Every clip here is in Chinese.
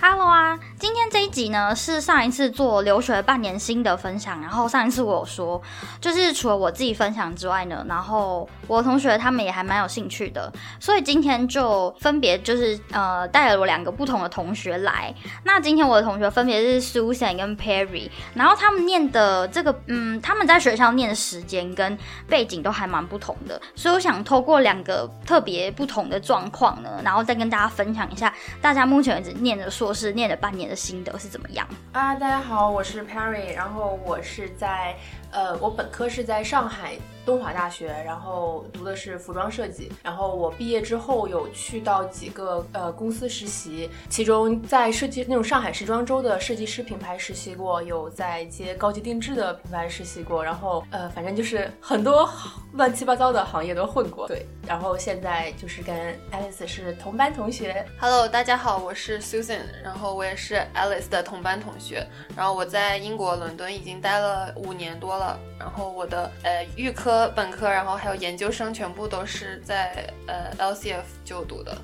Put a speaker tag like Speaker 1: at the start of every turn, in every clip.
Speaker 1: Hello 啊，今天这一集呢是上一次做留学半年新的分享，然后上一次我有说，就是除了我自己分享之外呢，然后我同学他们也还蛮有兴趣的，所以今天就分别就是呃带了我两个不同的同学来。那今天我的同学分别是 Susan 跟 Perry，然后他们念的这个嗯他们在学校念的时间跟背景都还蛮不同的，所以我想透过两个特别不同的状况呢，然后再跟大家分享一下大家目前为止念的硕是念了半年的心得是怎么样
Speaker 2: 啊？大家好，我是 Perry，然后我是在呃，我本科是在上海。东华大学，然后读的是服装设计，然后我毕业之后有去到几个呃公司实习，其中在设计那种上海时装周的设计师品牌实习过，有在一些高级定制的品牌实习过，然后呃反正就是很多乱七八糟的行业都混过。对，然后现在就是跟 Alice 是同班同学。
Speaker 3: Hello，大家好，我是 Susan，然后我也是 Alice 的同班同学，然后我在英国伦敦已经待了五年多了，然后我的呃预科。本科，然后还有研究生，全部都是在呃 LCF 就读的。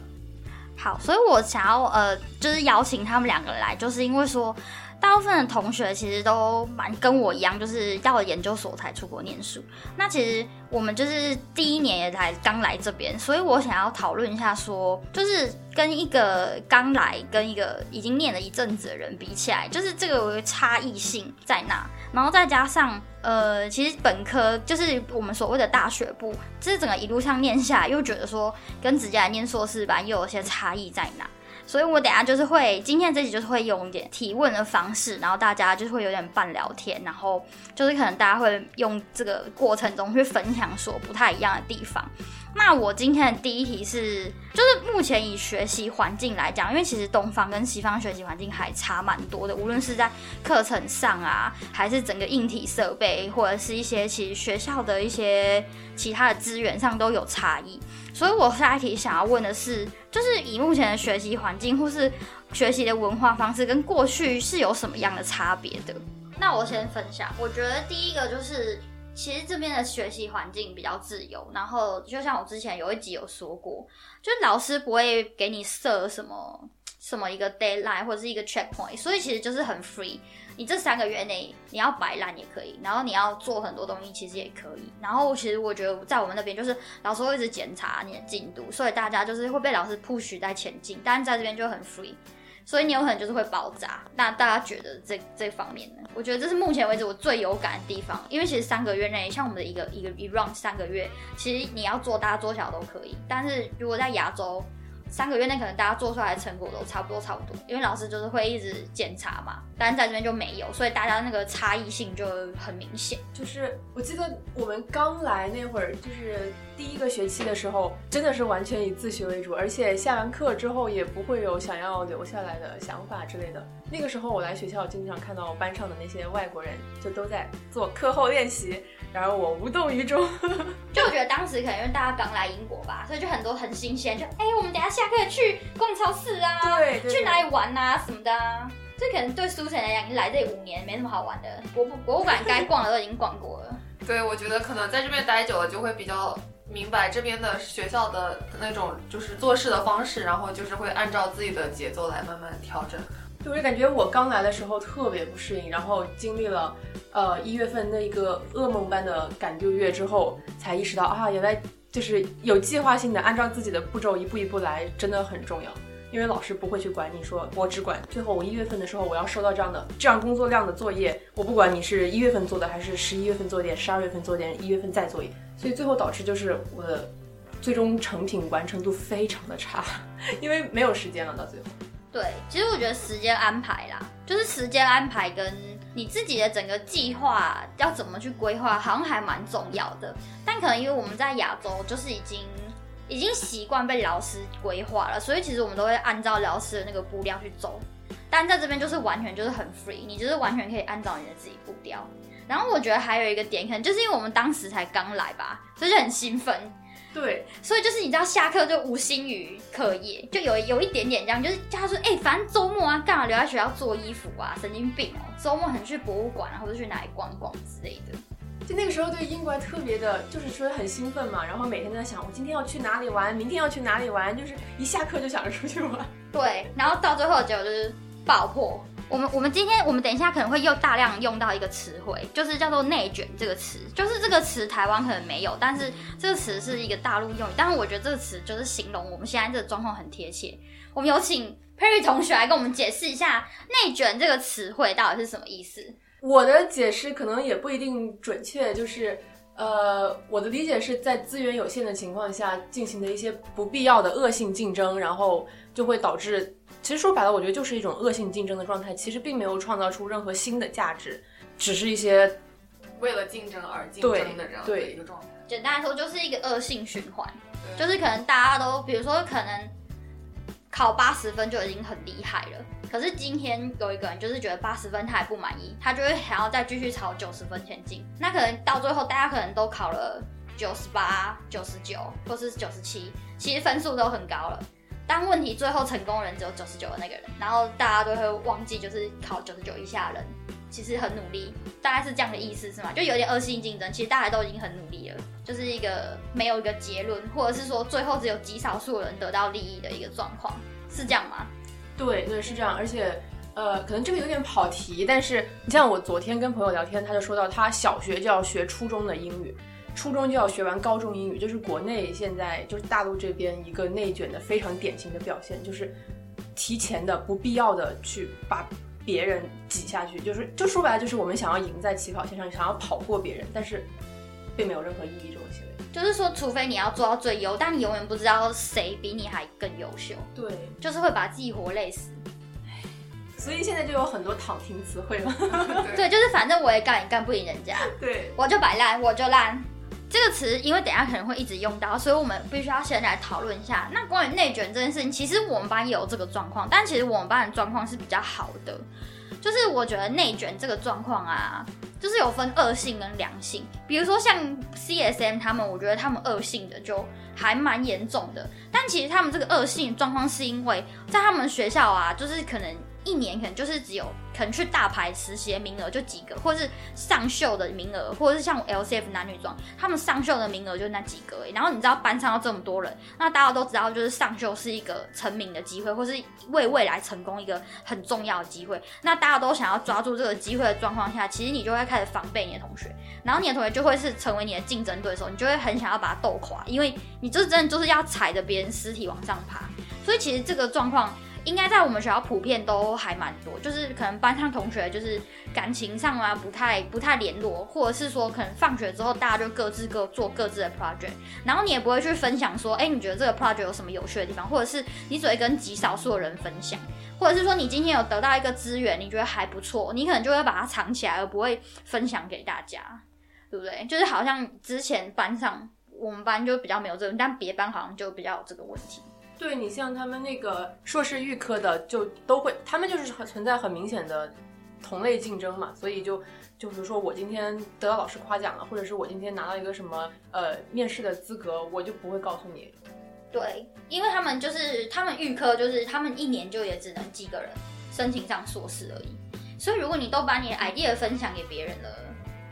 Speaker 1: 好，所以我想要呃，就是邀请他们两个来，就是因为说。大部分的同学其实都蛮跟我一样，就是要研究所才出国念书。那其实我们就是第一年也才刚来这边，所以我想要讨论一下，说就是跟一个刚来跟一个已经念了一阵子的人比起来，就是这个差异性在哪？然后再加上呃，其实本科就是我们所谓的大学部，就是整个一路上念下来，又觉得说跟直接来念硕士班又有些差异在哪？所以，我等下就是会，今天这集就是会用一点提问的方式，然后大家就是会有点半聊天，然后就是可能大家会用这个过程中去分享所不太一样的地方。那我今天的第一题是，就是目前以学习环境来讲，因为其实东方跟西方学习环境还差蛮多的，无论是在课程上啊，还是整个硬体设备，或者是一些其实学校的一些其他的资源上都有差异。所以我下一题想要问的是，就是以目前的学习环境或是学习的文化方式，跟过去是有什么样的差别的？那我先分享，我觉得第一个就是。其实这边的学习环境比较自由，然后就像我之前有一集有说过，就老师不会给你设什么什么一个 deadline 或者是一个 checkpoint，所以其实就是很 free。你这三个月内你要摆烂也可以，然后你要做很多东西其实也可以。然后其实我觉得在我们那边就是老师会一直检查你的进度，所以大家就是会被老师 push 在前进，但是在这边就很 free。所以你有可能就是会爆炸。那大家觉得这这方面呢？我觉得这是目前为止我最有感的地方，因为其实三个月内，像我们的一个一个一 round 三个月，其实你要做大做小都可以。但是如果在亚洲，三个月内可能大家做出来的成果都差不多差不多，因为老师就是会一直检查嘛，但在这边就没有，所以大家那个差异性就很明显。
Speaker 2: 就是我记得我们刚来那会儿，就是第一个学期的时候，真的是完全以自学为主，而且下完课之后也不会有想要留下来的想法之类的。那个时候我来学校，经常看到班上的那些外国人就都在做课后练习。然后我无动于衷，
Speaker 1: 就我觉得当时可能因为大家刚来英国吧，所以就很多很新鲜，就哎，我们等下下课去逛超市
Speaker 2: 啊，对，
Speaker 1: 去哪里玩啊什么的。这可能对苏晨来讲，你来这里五年没什么好玩的，博物博物馆该逛的都已经逛过了。
Speaker 3: 对，我觉得可能在这边待久了，就会比较明白这边的学校的那种就是做事的方式，然后就是会按照自己的节奏来慢慢调整。
Speaker 2: 就我就感觉我刚来的时候特别不适应，然后经历了，呃一月份那一个噩梦般的赶六月之后，才意识到啊，原来就是有计划性的按照自己的步骤一步一步来，真的很重要。因为老师不会去管你说，我只管最后我一月份的时候我要收到这样的这样工作量的作业，我不管你是一月份做的还是十一月份做一点，十二月份做一点，一月份再做一点，所以最后导致就是我的最终成品完成度非常的差，因为没有时间了到最后。
Speaker 1: 对，其实我觉得时间安排啦，就是时间安排跟你自己的整个计划要怎么去规划，好像还蛮重要的。但可能因为我们在亚洲，就是已经已经习惯被老师规划了，所以其实我们都会按照老师的那个步调去走。但在这边就是完全就是很 free，你就是完全可以按照你的自己步调。然后我觉得还有一个点，可能就是因为我们当时才刚来吧，所以就很兴奋。
Speaker 2: 对，
Speaker 1: 所以就是你知道下课就无心于课业，就有有一点点这样，就是叫他说，哎、反正周末啊，干嘛留在学校做衣服啊？神经病哦！周末很去博物馆啊，或者去哪里逛逛之类的。
Speaker 2: 就那个时候对英国还特别的，就是说很兴奋嘛，然后每天都在想，我今天要去哪里玩，明天要去哪里玩，就是一下课就想着出去玩。
Speaker 1: 对，然后到最后结果就是爆破。我们我们今天我们等一下可能会又大量用到一个词汇，就是叫做内卷这个词，就是这个词台湾可能没有，但是这个词是一个大陆用语，但是我觉得这个词就是形容我们现在这个状况很贴切。我们有请 Perry 同学来跟我们解释一下内卷这个词汇到底是什么意思。
Speaker 2: 我的解释可能也不一定准确，就是呃，我的理解是在资源有限的情况下进行的一些不必要的恶性竞争，然后就会导致，其实说白了，我觉得就是一种恶性竞争的状态，其实并没有创造出任何新的价值，只是一些
Speaker 3: 为了竞争而竞争的这样的
Speaker 2: 对
Speaker 3: 一个状态。
Speaker 1: 简单来说，就是一个恶性循环，就是可能大家都，比如说可能考八十分就已经很厉害了，可是今天有一个人就是觉得八十分他还不满意，他就会想要再继续朝九十分前进。那可能到最后，大家可能都考了九十八、九十九或是九十七，其实分数都很高了。但问题最后成功的人只有九十九的那个人，然后大家都会忘记，就是考九十九以下的人其实很努力，大概是这样的意思是吗？就有点恶性竞争，其实大家都已经很努力了，就是一个没有一个结论，或者是说最后只有极少数人得到利益的一个状况，是这样吗？
Speaker 2: 对对是这样，而且呃，可能这个有点跑题，但是你像我昨天跟朋友聊天，他就说到他小学就要学初中的英语，初中就要学完高中英语，就是国内现在就是大陆这边一个内卷的非常典型的表现，就是提前的不必要的去把别人挤下去，就是就说白了就是我们想要赢在起跑线上，想要跑过别人，但是并没有任何意义。
Speaker 1: 就是说，除非你要做到最优，但你永远不知道谁比你还更优秀，
Speaker 2: 对，
Speaker 1: 就是会把自己活累死。
Speaker 2: 所以现在就有很多躺平词汇了。
Speaker 1: 对，就是反正我也干也干不赢人家，
Speaker 2: 对，
Speaker 1: 我就摆烂，我就烂。这个词，因为等一下可能会一直用到，所以我们必须要先来讨论一下。那关于内卷这件事情，其实我们班也有这个状况，但其实我们班的状况是比较好的。就是我觉得内卷这个状况啊，就是有分恶性跟良性。比如说像 CSM 他们，我觉得他们恶性的就还蛮严重的。但其实他们这个恶性状况是因为在他们学校啊，就是可能一年可能就是只有可能去大牌实习名额就几个，或是上秀的名额，或者是像 LCF 男女装，他们上秀的名额就那几个。然后你知道班上要这么多人，那大家都知道，就是上秀是一个成名的机会，或是为未来成功一个很重要的机会。那大家都想要抓住这个机会的状况下，其实你就会开始防备你的同学，然后你的同学就会是成为你的竞争对手，你就会很想要把他斗垮，因为你就是真的就是要踩着别人尸体往上爬。所以其实这个状况应该在我们学校普遍都还蛮多，就是可能班上同学就是感情上啊不太不太联络，或者是说可能放学之后大家就各自各做各自的 project，然后你也不会去分享说，哎，你觉得这个 project 有什么有趣的地方，或者是你只会跟极少数的人分享，或者是说你今天有得到一个资源，你觉得还不错，你可能就会把它藏起来，而不会分享给大家，对不对？就是好像之前班上我们班就比较没有这个，但别班好像就比较有这个问题。
Speaker 2: 对你像他们那个硕士预科的，就都会，他们就是存在很明显的同类竞争嘛，所以就就比如说我今天得到老师夸奖了，或者是我今天拿到一个什么呃面试的资格，我就不会告诉你。
Speaker 1: 对，因为他们就是他们预科，就是他们一年就也只能几个人申请上硕士而已。所以如果你都把你的 idea 分享给别人了，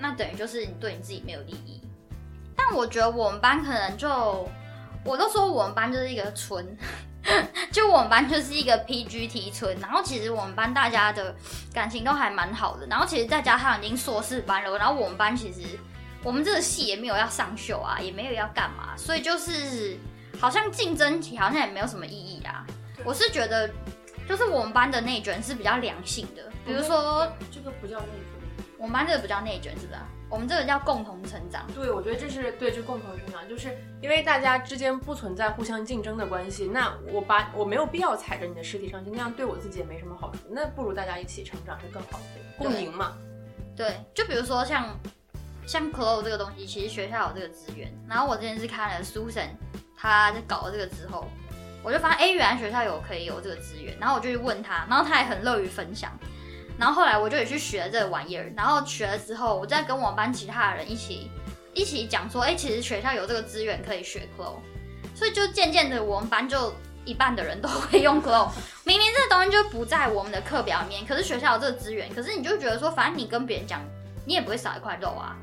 Speaker 1: 那等于就是你对你自己没有利益。但我觉得我们班可能就，我都说我们班就是一个村，就我们班就是一个 PGT 村。然后其实我们班大家的感情都还蛮好的。然后其实再加上已经硕士班了，然后我们班其实我们这个系也没有要上秀啊，也没有要干嘛，所以就是。好像竞争好像也没有什么意义啊。我是觉得，就是我们班的内卷是比较良性的，比如说
Speaker 2: 这个不叫内卷，
Speaker 1: 我们班这个不叫内卷，是不是、啊？我们这个叫共同成长。
Speaker 2: 对，我觉得这是对，就共同成长，就是因为大家之间不存在互相竞争的关系，那我把我没有必要踩着你的尸体上去，那样对我自己也没什么好处，那不如大家一起成长是更好的，共赢嘛。
Speaker 1: 对，就比如说像像 Clo 这个东西，其实学校有这个资源，然后我之前是看了 Susan。他在搞了这个之后，我就发现，哎，原来学校有可以有这个资源，然后我就去问他，然后他也很乐于分享，然后后来我就也去学这个玩意儿，然后学了之后，我再跟我们班其他的人一起一起讲说，哎、其实学校有这个资源可以学 Clo，所以就渐渐的我们班就一半的人都 会用 Clo。明明这个东西就不在我们的课表里面，可是学校有这个资源，可是你就觉得说，反正你跟别人讲，你也不会少一块肉啊。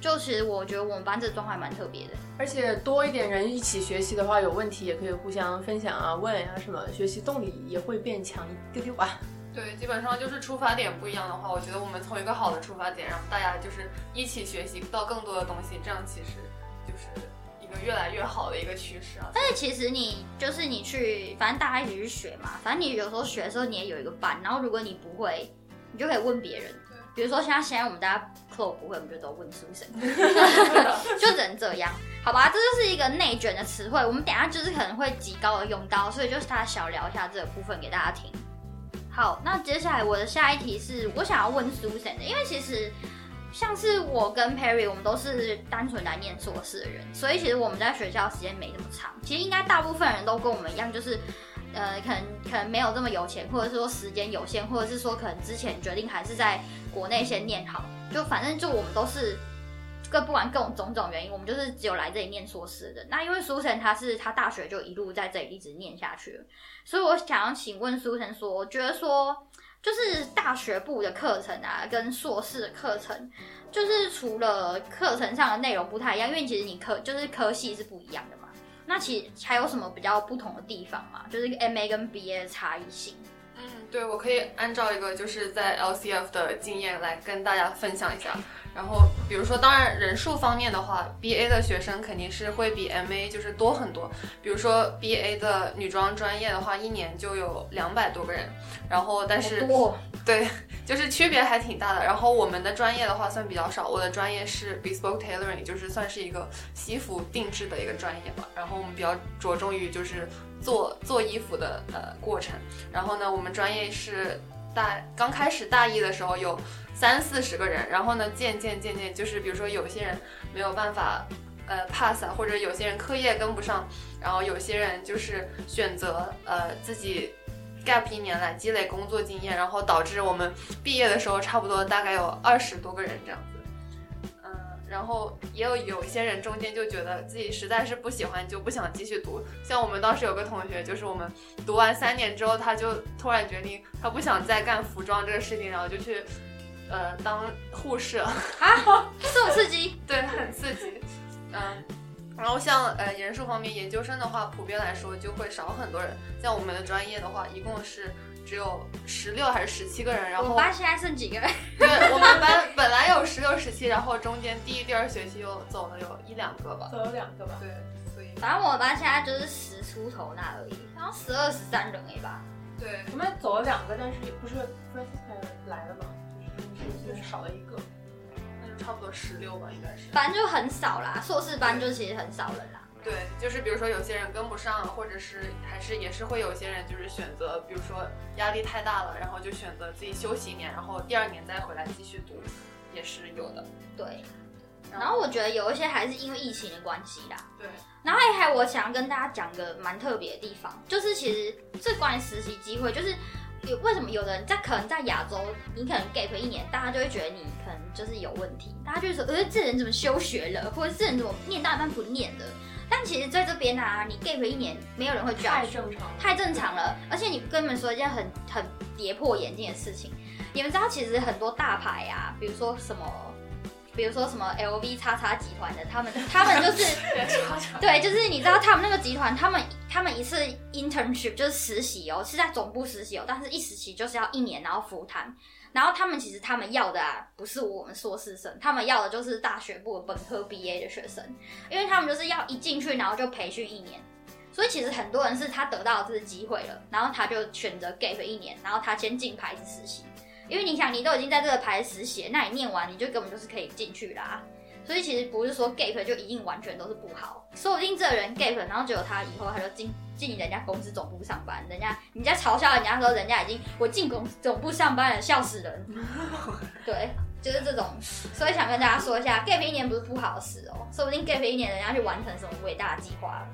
Speaker 1: 就其实我觉得我们班这个状况蛮特别的。
Speaker 2: 而且多一点人一起学习的话，有问题也可以互相分享啊、问啊什么，学习动力也会变强一丢丢吧。
Speaker 3: 对，基本上就是出发点不一样的话，我觉得我们从一个好的出发点，然后大家就是一起学习到更多的东西，这样其实就是一个越来越好的一个趋势啊。
Speaker 1: 但是其实你就是你去，反正大家一起去学嘛，反正你有时候学的时候你也有一个班，然后如果你不会，你就可以问别人。比如说像现在我们大家 Clo 不会，我们就都问苏神，就只能这样，好吧？这就是一个内卷的词汇，我们等下就是可能会极高的用到，所以就是大家小聊一下这个部分给大家听。好，那接下来我的下一题是我想要问 Susan 的，因为其实像是我跟 Perry，我们都是单纯来念硕士的人，所以其实我们在学校时间没那么长。其实应该大部分人都跟我们一样，就是呃，可能可能没有这么有钱，或者是说时间有限，或者是说可能之前决定还是在国内先念好，就反正就我们都是。各不管各种种种原因，我们就是只有来这里念硕士的。那因为苏晨他是他大学就一路在这里一直念下去，所以我想要请问苏晨说，我觉得说就是大学部的课程啊，跟硕士的课程，就是除了课程上的内容不太一样，因为其实你科就是科系是不一样的嘛。那其实还有什么比较不同的地方吗？就是 M A 跟 B A 的差异性。
Speaker 3: 嗯，对，我可以按照一个就是在 LCF 的经验来跟大家分享一下。然后，比如说，当然人数方面的话，BA 的学生肯定是会比 MA 就是多很多。比如说 BA 的女装专业的话，一年就有两百多个人，然后但是对，就是区别还挺大的。然后我们的专业的话算比较少，我的专业是 bespoke tailoring，就是算是一个西服定制的一个专业嘛。然后我们比较着重于就是做做衣服的呃过程。然后呢，我们专业是大刚开始大一的时候有三四十个人，然后呢渐渐渐渐就是比如说有些人没有办法。呃，pass，或者有些人课业跟不上，然后有些人就是选择呃自己 gap 一年来积累工作经验，然后导致我们毕业的时候差不多大概有二十多个人这样。嗯，然后也有有一些人中间就觉得自己实在是不喜欢，就不想继续读。像我们当时有个同学，就是我们读完三年之后，他就突然决定他不想再干服装这个事情，然后就去呃当护士了。
Speaker 1: 啊，这么刺激？
Speaker 3: 对，很刺激。嗯，然后像呃人数方面，研究生的话，普遍来说就会少很多人。像我们的专业的话，一共是只有十六还是十七个人。然后
Speaker 1: 我们班现在剩几个人？
Speaker 3: 对，我们班本来有十六、十七，然后中间第一、第二学期又走了有一两个吧。
Speaker 2: 走了两个吧。
Speaker 3: 对，所以
Speaker 1: 反正我们班现在就是十出头那而已，然后十二、十三人而已吧。
Speaker 3: 对，
Speaker 2: 我们走了两个，但是也不是 Francis 来了嘛，就是就是少了一个。
Speaker 3: 那就差不多十六吧，应该是。
Speaker 1: 反正就很少啦，硕士班就其实很少人啦。
Speaker 3: 对，就是比如说有些人跟不上，或者是还是也是会有些人就是选择，比如说压力太大了，然后就选择自己休息一年，然后第二年再回来继续读，也是有的。
Speaker 1: 对，然后我觉得有一些还是因为疫情的关系啦。
Speaker 3: 对，
Speaker 1: 然后还有我想要跟大家讲个蛮特别的地方，就是其实这关于实习机会，就是有为什么有的人在可能在亚洲，你可能 gap 一年，大家就会觉得你可能就是有问题，大家就会说，呃，这人怎么休学了，或者这人怎么念大半不念的。但其实在这边啊，你 gap 一年，没有人会 judge，
Speaker 2: 太正常了，
Speaker 1: 太正常了。而且你跟你们说一件很很跌破眼镜的事情，你们知道其实很多大牌啊，比如说什么，比如说什么 LV 叉叉集团的，他们 他们就是对，就是你知道他们那个集团，他们他们一次 internship 就是实习哦，是在总部实习哦，但是一实习就是要一年，然后复谈。然后他们其实他们要的啊，不是我们硕士生，他们要的就是大学部本科 BA 的学生，因为他们就是要一进去，然后就培训一年。所以其实很多人是他得到这个机会了，然后他就选择 gap 一年，然后他先进牌子实习。因为你想，你都已经在这个牌子实习，那你念完你就根本就是可以进去啦。所以其实不是说 gap 就一定完全都是不好，说不定这个人 gap，然后结果他以后他就进进人家公司总部上班，人家人家嘲笑人家说人家已经我进公司总部上班了，笑死人。对，就是这种，所以想跟大家说一下，gap 一年不是不好的事哦，说不定 gap 一年人家去完成什么伟大的计划了。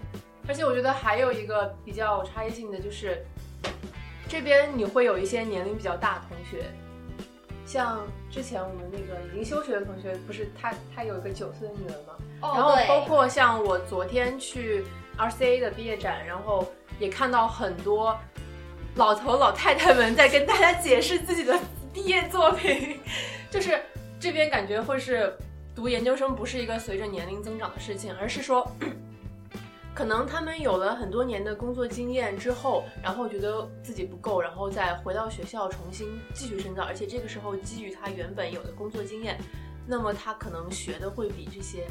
Speaker 2: 而且我觉得还有一个比较差异性的就是，这边你会有一些年龄比较大的同学，像之前我们那个已经休学的同学，不是他他有一个九岁的女儿嘛？
Speaker 1: 哦，
Speaker 2: 然后包括像我昨天去 RCA 的毕业展，然后也看到很多老头老太太们在跟大家解释自己的毕业作品，就是这边感觉会是读研究生不是一个随着年龄增长的事情，而是说。可能他们有了很多年的工作经验之后，然后觉得自己不够，然后再回到学校重新继续深造，而且这个时候基于他原本有的工作经验，那么他可能学的会比这些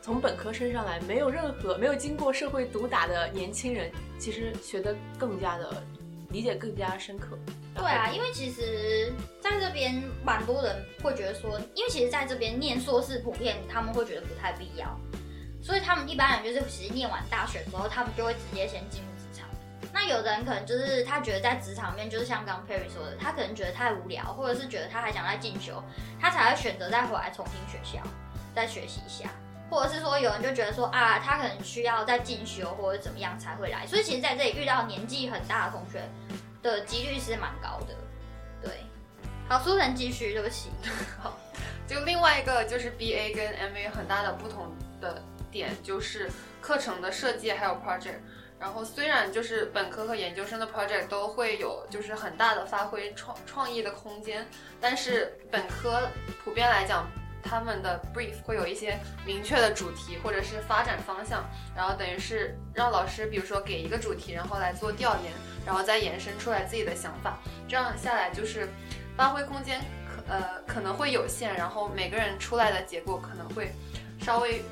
Speaker 2: 从本科升上来没有任何没有经过社会毒打的年轻人，其实学的更加的理解更加深刻。
Speaker 1: 对啊，因为其实在这边蛮多人会觉得说，因为其实在这边念硕士普遍他们会觉得不太必要，所以他们一般人就是其实念完大学之后，他们就会直接先进入职场。那有的人可能就是他觉得在职场面，就是像刚 Perry 说的，他可能觉得太无聊，或者是觉得他还想再进修，他才会选择再回来重新学校再学习一下。或者是说，有人就觉得说啊，他可能需要再进修或者怎么样才会来，所以其实在这里遇到年纪很大的同学的几率是蛮高的。对，好，苏晨继续，对不起。
Speaker 3: 好就另外一个就是 B A 跟 M A 很大的不同的点就是课程的设计还有 project。然后虽然就是本科和研究生的 project 都会有就是很大的发挥创创意的空间，但是本科普遍来讲，他们的 brief 会有一些明确的主题或者是发展方向，然后等于是让老师比如说给一个主题，然后来做调研，然后再延伸出来自己的想法，这样下来就是发挥空间可呃可能会有限，然后每个人出来的结果可能会稍微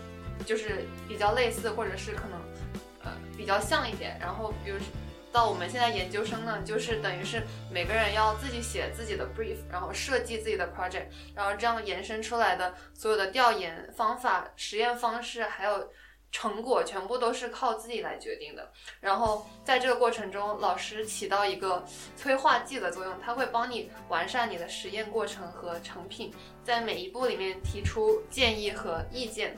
Speaker 3: 就是比较类似，或者是可能呃比较像一点。然后比如到我们现在研究生呢，就是等于是每个人要自己写自己的 brief，然后设计自己的 project，然后这样延伸出来的所有的调研方法、实验方式还有。成果全部都是靠自己来决定的，然后在这个过程中，老师起到一个催化剂的作用，他会帮你完善你的实验过程和成品，在每一步里面提出建议和意见。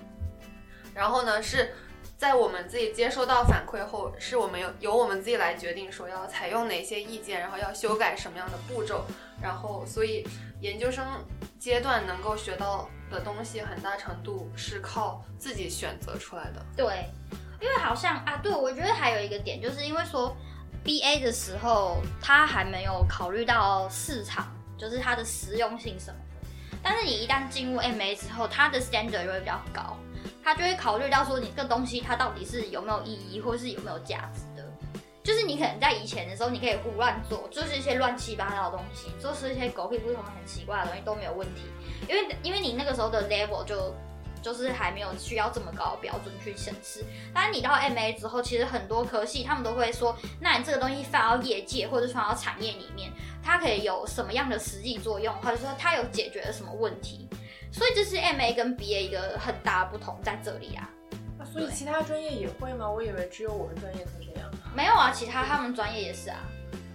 Speaker 3: 然后呢，是在我们自己接收到反馈后，是我们由由我们自己来决定说要采用哪些意见，然后要修改什么样的步骤。然后，所以研究生阶段能够学到的东西，很大程度是靠自己选择出来的。
Speaker 1: 对，因为好像啊，对我觉得还有一个点，就是因为说 B A 的时候，他还没有考虑到市场，就是它的实用性什么。但是你一旦进入 M A 之后，它的 standard 就会比较高，他就会考虑到说你这个东西它到底是有没有意义，或是有没有价值的。就是你可能在以前的时候，你可以胡乱做，就是一些乱七八糟的东西，就是一些狗屁不通、很奇怪的东西都没有问题，因为因为你那个时候的 level 就就是还没有需要这么高的标准去审视。但你到 MA 之后，其实很多科系他们都会说，那你这个东西放到业界或者放到产业里面，它可以有什么样的实际作用，或者说它有解决了什么问题。所以这是 MA 跟 BA 一个很大的不同在这里啊。
Speaker 2: 啊所以其他专业也会吗？我以为只有我们专业才这样。
Speaker 1: 没有啊，其他他们专业也是啊。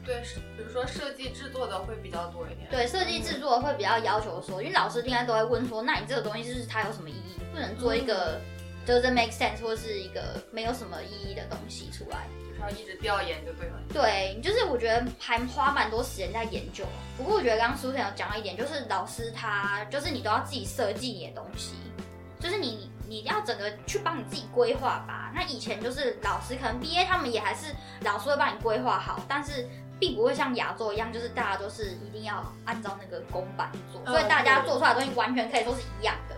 Speaker 3: 对，是比如说设计制作的会比较多一点。
Speaker 1: 对，设计制作会比较要求说，因为老师应该都会问说，那你这个东西就是它有什么意义？不能做一个 doesn't make sense 或是一个没有什么意义的东西出来。
Speaker 3: 就是要一直调研就对了。
Speaker 1: 对，就是我觉得还花蛮多时间在研究。不过我觉得刚刚苏晨有讲到一点，就是老师他就是你都要自己设计你的东西，就是你你要整个去帮你自己规划吧。那以前就是老师可能 B A 他们也还是老师会帮你规划好，但是并不会像亚洲一样，就是大家都是一定要按照那个公版去做，
Speaker 2: 嗯
Speaker 1: 所以大家做出来的东西完全可以说是一样的。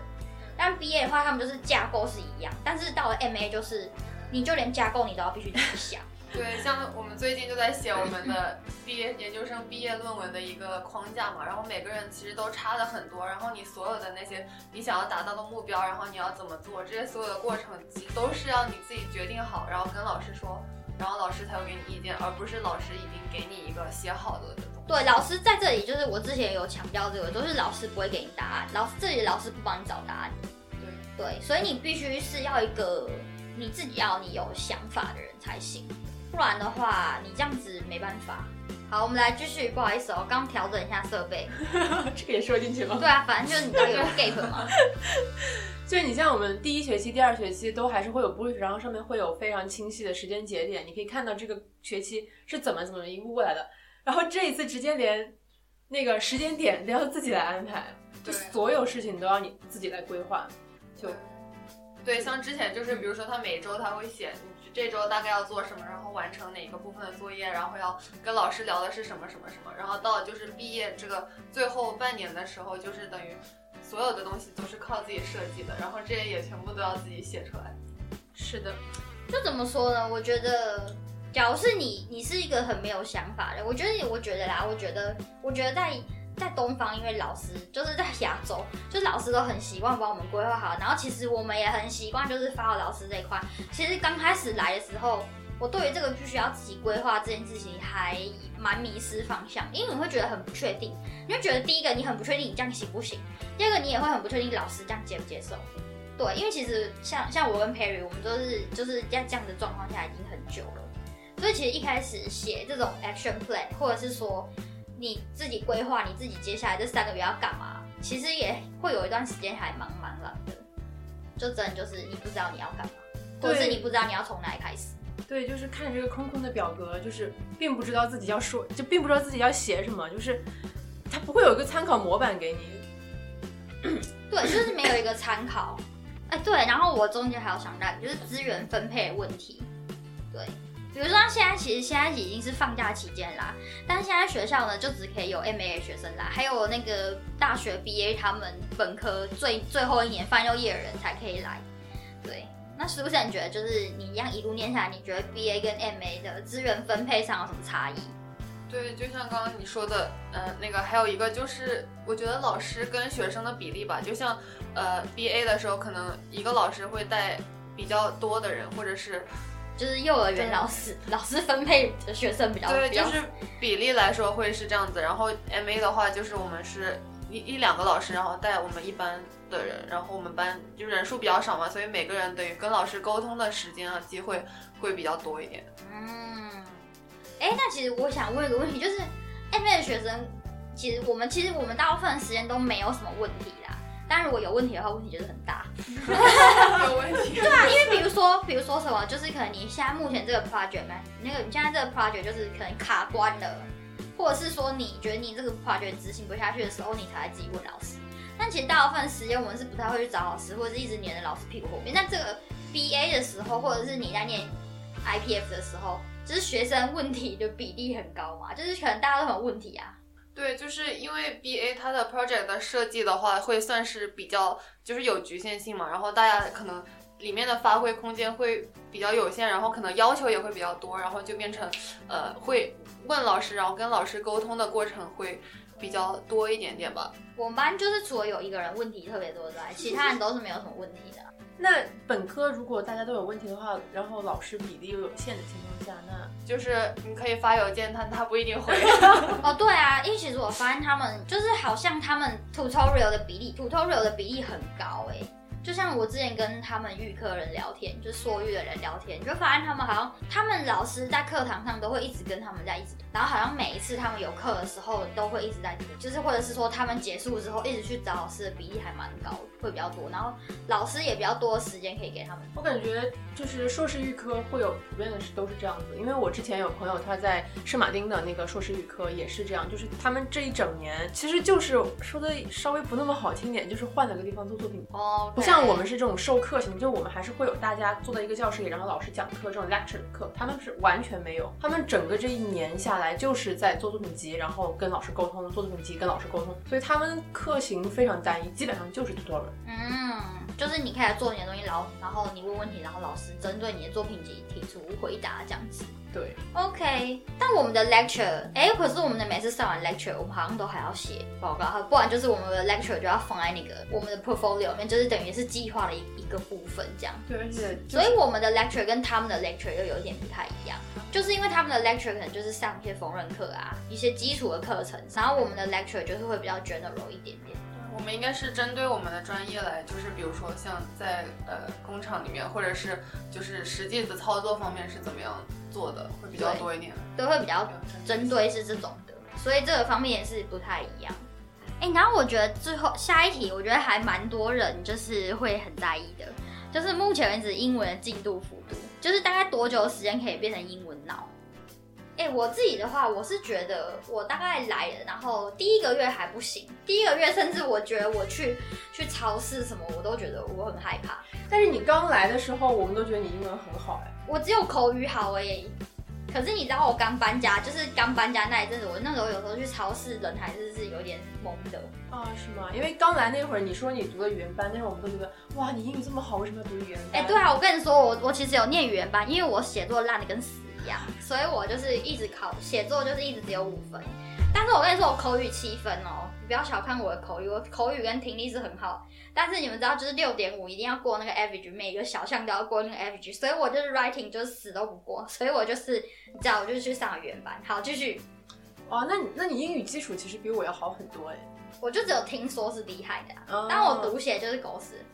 Speaker 1: 但 B A 的话，他们就是架构是一样，但是到了 M A 就是你就连架构你都要必须自己想。
Speaker 3: 对，像我们最近就在写我们的毕业研究生毕业论文的一个框架嘛，然后每个人其实都差的很多，然后你所有的那些你想要达到的目标，然后你要怎么做，这些所有的过程其实都是要你自己决定好，然后跟老师说，然后老师才会给你意见，而不是老师已经给你一个写好的。
Speaker 1: 对，老师在这里就是我之前有强调这个，都是老师不会给你答案，老师这里老师不帮你找答案。
Speaker 3: 对
Speaker 1: 对，所以你必须是要一个你自己要你有想法的人才行，不然的话你这样子没办法。好，我们来继续，不好意思哦，刚调整一下设备。
Speaker 2: 这个也说进去了。
Speaker 1: 对啊，反正就是你知道有 gap 嘛。
Speaker 2: 就是你像我们第一学期、第二学期都还是会有 brief，然后上面会有非常清晰的时间节点，你可以看到这个学期是怎么怎么一步过来的。然后这一次直接连那个时间点都要自己来安排，就所有事情都要你自己来规划。就
Speaker 3: 对，像之前就是，比如说他每周他会写你这周大概要做什么，然后完成哪个部分的作业，然后要跟老师聊的是什么什么什么，然后到就是毕业这个最后半年的时候，就是等于所有的东西都是靠自己设计的，然后这些也全部都要自己写出来。
Speaker 2: 是的，
Speaker 1: 就怎么说呢？我觉得，假如是你，你是一个很没有想法的，我觉得，我觉得啦，我觉得，我觉得在在东方，因为老师就是在亚洲，就是老师都很习惯帮我们规划好，然后其实我们也很习惯，就是发到老师这一块。其实刚开始来的时候，我对于这个必须要自己规划这件事情还蛮迷失方向，因为你会觉得很不确定，你会觉得第一个你很不确定你这样行不行，第二个你也会很不确定老师这样接不接受。对，因为其实像像我跟 Perry，我们都是就是在这样的状况下已经很久了，所以其实一开始写这种 action plan，或者是说你自己规划你自己接下来这三个月要干嘛，其实也会有一段时间还蛮茫然的，就真的就是你不知道你要干嘛，或者是你不知道你要从哪里开始。
Speaker 2: 对，就是看这个空空的表格，就是并不知道自己要说，就并不知道自己要写什么，就是它不会有一个参考模板给你。
Speaker 1: 对，就是没有一个参考。哎，对，然后我中间还有想到，就是资源分配问题。对，比如说现在其实现在已经是放假期间啦，但现在学校呢就只可以有 MA 的学生啦，还有那个大学 BA 他们本科最最后一年 final year 的人才可以来。对，那是不是你觉得就是你一样一路念下来，你觉得 BA 跟 MA 的资源分配上有什么差异？
Speaker 3: 对，就像刚刚你说的，呃，那个还有一个就是，我觉得老师跟学生的比例吧，就像呃 BA 的时候，可能一个老师会带比较多的人，或者是
Speaker 1: 就是幼儿园老师老师分配的学生比较
Speaker 3: 对，就是比例来说会是这样子。然后 MA 的话，就是我们是一一两个老师，然后带我们一班的人，然后我们班就人数比较少嘛，所以每个人等于跟老师沟通的时间啊机会会比较多一点。
Speaker 1: 嗯，哎，那其实我想问一个问题，就是 M A 的学生，其实我们其实我们大部分时间都没有什么问题啦。但如果有问题的话，问题就是很大。
Speaker 3: 有问题。
Speaker 1: 对啊，因为比如说，比如说什么，就是可能你现在目前这个 project 呢，那个你现在这个 project 就是可能卡关了，或者是说你觉得你这个 project 执行不下去的时候，你才会自己问老师。但其实大部分时间我们是不太会去找老师，或者是一直黏着老师屁股后面。但这个 BA 的时候，或者是你在念 IPF 的时候，就是学生问题的比例很高嘛，就是可能大家都很有问题啊。
Speaker 3: 对，就是因为 B A 它的 project 的设计的话，会算是比较就是有局限性嘛，然后大家可能里面的发挥空间会比较有限，然后可能要求也会比较多，然后就变成呃会问老师，然后跟老师沟通的过程会比较多一点点吧。
Speaker 1: 我们班就是除了有一个人问题特别多之外，其他人都是没有什么问题的。
Speaker 2: 那本科如果大家都有问题的话，然后老师比例又有限的情况下，那
Speaker 3: 就是你可以发邮件，但他不一定回。
Speaker 1: 哦，对啊，因为其实我发现他们就是好像他们 tutorial 的比例，tutorial 的比例很高哎。就像我之前跟他们预科人聊天，就是硕预的人聊天，你就发现他们好像他们老师在课堂上都会一直跟他们在一直，然后好像每一次他们有课的时候都会一直在听，就是或者是说他们结束之后一直去找老师的比例还蛮高，会比较多，然后老师也比较多的时间可以给他们。
Speaker 2: 我感觉就是硕士预科会有普遍的是都是这样子，因为我之前有朋友他在圣马丁的那个硕士预科也是这样，就是他们这一整年其实就是说的稍微不那么好听点，就是换了个地方做作品。
Speaker 1: 哦，
Speaker 2: 不像像我们是这种授课型，就我们还是会有大家坐在一个教室里，然后老师讲课这种 lecture 课，他们是完全没有，他们整个这一年下来就是在做作品集，然后跟老师沟通，做作品集跟老师沟通，所以他们课型非常单一，基本上就是 tutorial。
Speaker 1: 嗯，就是你开始做你的东西，然后然后你问问题，然后老师针对你的作品集提出回答这样子。
Speaker 2: 对
Speaker 1: ，OK，但我们的 lecture，哎，可是我们的每次上完 lecture，我们好像都还要写报告，不然就是我们的 lecture 就要放在那个我们的 portfolio 里面，就是等于是计划的一一个部分这样。
Speaker 2: 对，
Speaker 1: 所以我们的 lecture 跟他们的 lecture 又有点不太一样，就是因为他们的 lecture 可能就是上一些缝纫课啊，一些基础的课程，然后我们的 lecture 就是会比较 general 一点点。
Speaker 3: 我们应该是针对我们的专业来，就是比如说像在呃工厂里面，或者是就是实际的操作方面是怎么样做的，会比较多一点。
Speaker 1: 都会比较针对是这种的，所以这个方面也是不太一样。哎、然后我觉得最后下一题，我觉得还蛮多人就是会很在意的，就是目前为止英文的进度幅度，就是大概多久的时间可以变成英文脑？哎、我自己的话，我是觉得我大概来了，然后第一个月还不行，第一个月甚至我觉得我去去超市什么，我都觉得我很害怕。
Speaker 2: 但是你刚来的时候，我们都觉得你英文很好哎。
Speaker 1: 我只有口语好而已。可是你知道我刚搬家，就是刚搬家那一阵子，我那时候有时候去超市，人还是是有点懵的。
Speaker 2: 啊，是吗？因为刚来那会儿，你说你读了语言班，那时候我们都觉得，哇，你英语这么好，为什么要读语言
Speaker 1: 哎、
Speaker 2: 班？
Speaker 1: 对啊，我跟你说，我我其实有念语言班，因为我写作烂的跟死一样，所以我就是一直考写作，就是一直只有五分。但是我跟你说，我口语七分哦，你不要小看我的口语，我口语跟听力是很好。但是你们知道，就是六点五一定要过那个 average，每个小项都要过那个 average，所以我就是 writing 就是死都不过，所以我就是你知道，我就去上语言班。好，继续，
Speaker 2: 哦，那你那你英语基础其实比我要好很多哎。
Speaker 1: 我就只有听说是厉害的、但我读写就是狗屎。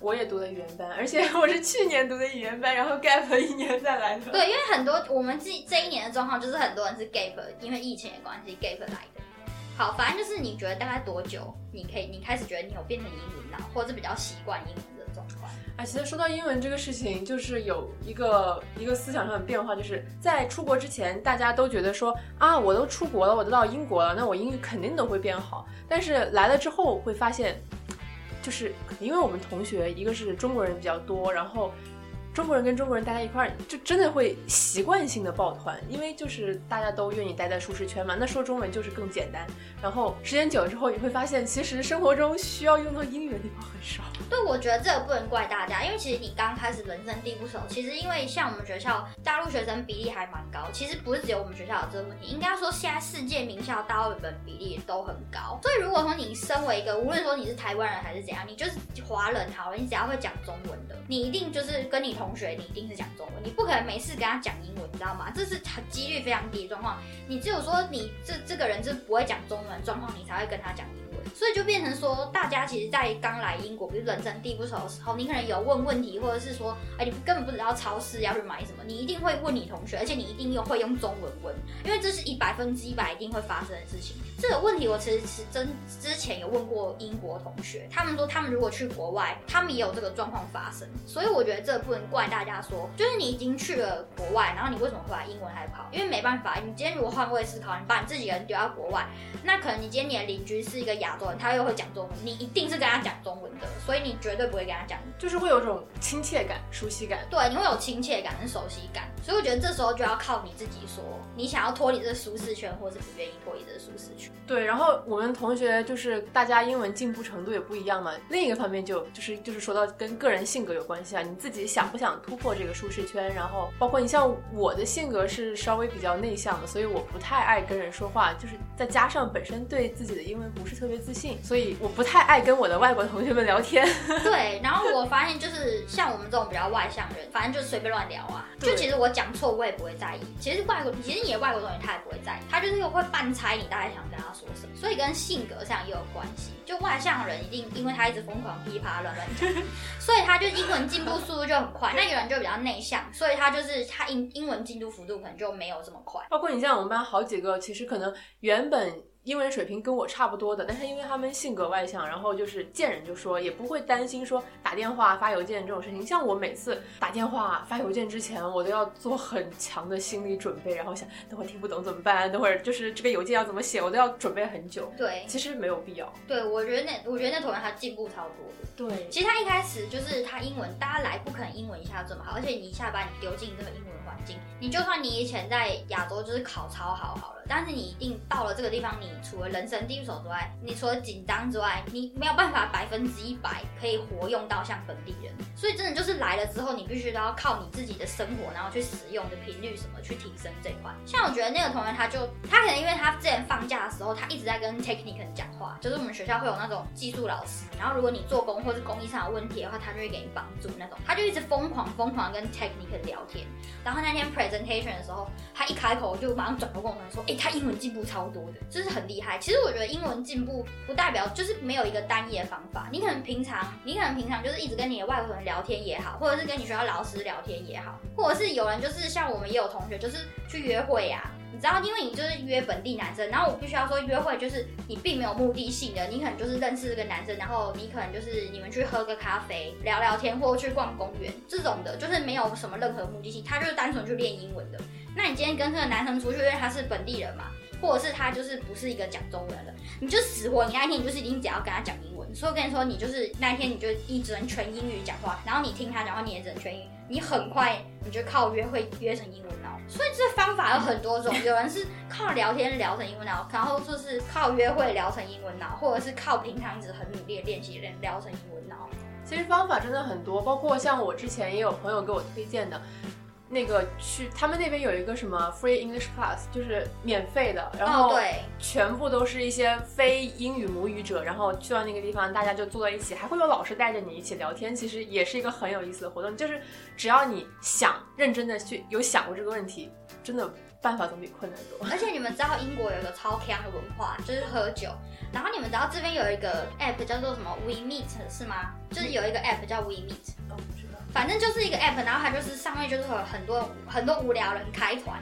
Speaker 2: 我也读的语言班，而且 我是去年读的语言班，然后 gap 了一年再来的。
Speaker 1: 对，因为很多我们这这一年的状况就是很多人是 gap，因为疫情的关系 gap 来的。好，反正就是你觉得大概多久，你可以你开始觉得你有变成英文脑，或者是比较习惯英文的状况？
Speaker 2: 啊，其实说到英文这个事情，就是有一个一个思想上的变化，就是在出国之前，大家都觉得说啊，我都出国了，我都到英国了，那我英语肯定都会变好。但是来了之后会发现，就是因为我们同学一个是中国人比较多，然后中国人跟中国人待在一块儿，就真的会习惯性的抱团，因为就是大家都愿意待在舒适圈嘛，那说中文就是更简单。然后时间久了之后，你会发现，其实生活中需要用到英语的地方很少。
Speaker 1: 对，我觉得这个不能怪大家，因为其实你刚开始人生地不熟，其实因为像我们学校大陆学生比例还蛮高，其实不是只有我们学校有这个问题，应该说现在世界名校大陆本比例都很高。所以如果说你身为一个，无论说你是台湾人还是怎样，你就是华人好了，你只要会讲中文的，你一定就是跟你同学，你一定是讲中文，你不可能没事跟他讲英文，你知道吗？这是很几率非常低的状况。你只有说你这这个人是不会讲中文状况，你才会跟他讲英文。所以就变成说，大家其实，在刚来英国，比如人生地不熟的时候，你可能有问问题，或者是说，哎，你根本不知道超市要去买什么，你一定会问你同学，而且你一定又会用中文问，因为这是一百分之一百一定会发生的事情。这个问题我其实是真之前有问过英国同学，他们说他们如果去国外，他们也有这个状况发生，所以我觉得这不能怪大家说，就是你已经去了国外，然后你为什么会把英文还不好？因为没办法，你今天如果换位思考，你把你自己人丢到国外，那可能你今天你的邻居是一个亚洲人，他又会讲中文，你一定是跟他讲中文的，所以你绝对不会跟他讲。
Speaker 2: 就是会有种亲切感、熟悉感。
Speaker 1: 对，你会有亲切感跟熟悉感，所以我觉得这时候就要靠你自己说，你想要脱离这个舒适圈，或是不愿意脱离这个舒适圈。
Speaker 2: 对，然后我们同学就是大家英文进步程度也不一样嘛。另一个方面就就是就是说到跟个人性格有关系啊，你自己想不想突破这个舒适圈？然后包括你像我的性格是稍微比较内向的，所以我不太爱跟人说话，就是再加上本身对自己的英文不是特别自信，所以我不太爱跟我的外国同学们聊天。
Speaker 1: 对，然后我发现就是像我们这种比较外向人，反正就随便乱聊啊。就其实我讲错我也不会在意，其实外国其实你的外国同学他也不会在意，他就是会半猜你大概想跟他说什么，所以跟性格上也有关系。就外向人一定因为他一直疯狂噼啪乱乱讲，所以他就英文进步速度就很快。那有人就比较内向，所以他就是他英英文进度幅度可能就没有这么快。
Speaker 2: 包括你像我们班好几个，其实可能原本英文水平跟我差不多的，但是因为他们性格外向，然后就是见人就说，也不会担心说打电话、发邮件这种事情。像我每次打电话、发邮件之前，我都要做很强的心理准备，然后想等会儿听不懂怎么办，等会儿就是这个邮件要怎么写，我都要准备很久。
Speaker 1: 对
Speaker 2: 其实没有必要。
Speaker 1: 对，我觉得那我觉得那同学他进步超多的。
Speaker 2: 对，
Speaker 1: 其实他一开始就是他英文，大家来不可能英文一下这么好，而且你一下把你丢进这个英文环境，你就算你以前在亚洲就是考超好好了，但是你一定到了这个地方，你除了人生地不熟之外，你除了紧张之外，你没有办法百分之一百可以活用到像本地人，所以真的就是来了之后，你必须都要靠你自己的生活，然后去使用的频率什么去提升这一块。像我觉得那个同学他就他可能因为他之前放假的时候，他一直在跟 technician 讲话，就是我们学校会有那种技术老师，然后如果你做工或是工艺上有问题的话，他就会给你帮助那种，他就一直疯狂疯狂跟 technician 聊天。然后那天 presentation 的时候，他一开口就马上转头跟我同学说：“哎、他英文进步超多的，就是很厉害。”其实我觉得英文进步不代表就是没有一个单一的方法，你可能平常你可能平常就是一直跟你的外国人聊天也好，或者是跟你学校老师聊天也好，或者是有人就是像我们也有同学就是去约会呀、你知道，因为你就是约本地男生，然后我必须要说，约会就是你并没有目的性的，你可能就是认识这个男生，然后你可能就是你们去喝个咖啡、聊聊天，或去逛公园这种的，就是没有什么任何目的性，他就是单纯去练英文的。那你今天跟这个男生出去，因为他是本地人嘛，或者是他就是不是一个讲中文的，你就死活你那一天你就是一定只要跟他讲英文。所以我跟你说，你就是那一天你就一直能全英语讲话，然后你听他讲话你也只能全英语，你很快你就靠约会约成英文脑。所以这方法有很多种，有人是靠聊天聊成英文脑，然后就是靠约会聊成英文脑，或者是靠平常一直很努力的练习练聊成英文脑。
Speaker 2: 其实方法真的很多，包括像我之前也有朋友给我推荐的，那个去他们那边有一个什么 Free English Class，就是免费的，然后
Speaker 1: 对，
Speaker 2: 全部都是一些非英语母语者，然后去到那个地方，大家就坐在一起，还会有老师带着你一起聊天，其实也是一个很有意思的活动。就是只要你想认真的去有想过这个问题，真的办法总比困难多。
Speaker 1: 而且你们知道英国有一个超强的文化，就是喝酒。然后你们知道这边有一个 app 叫做什么 We Meet 是吗？就是有一个 app 叫 We Meet。反正就是一个 app，然后它就是上面就是有很多很多无聊人开团，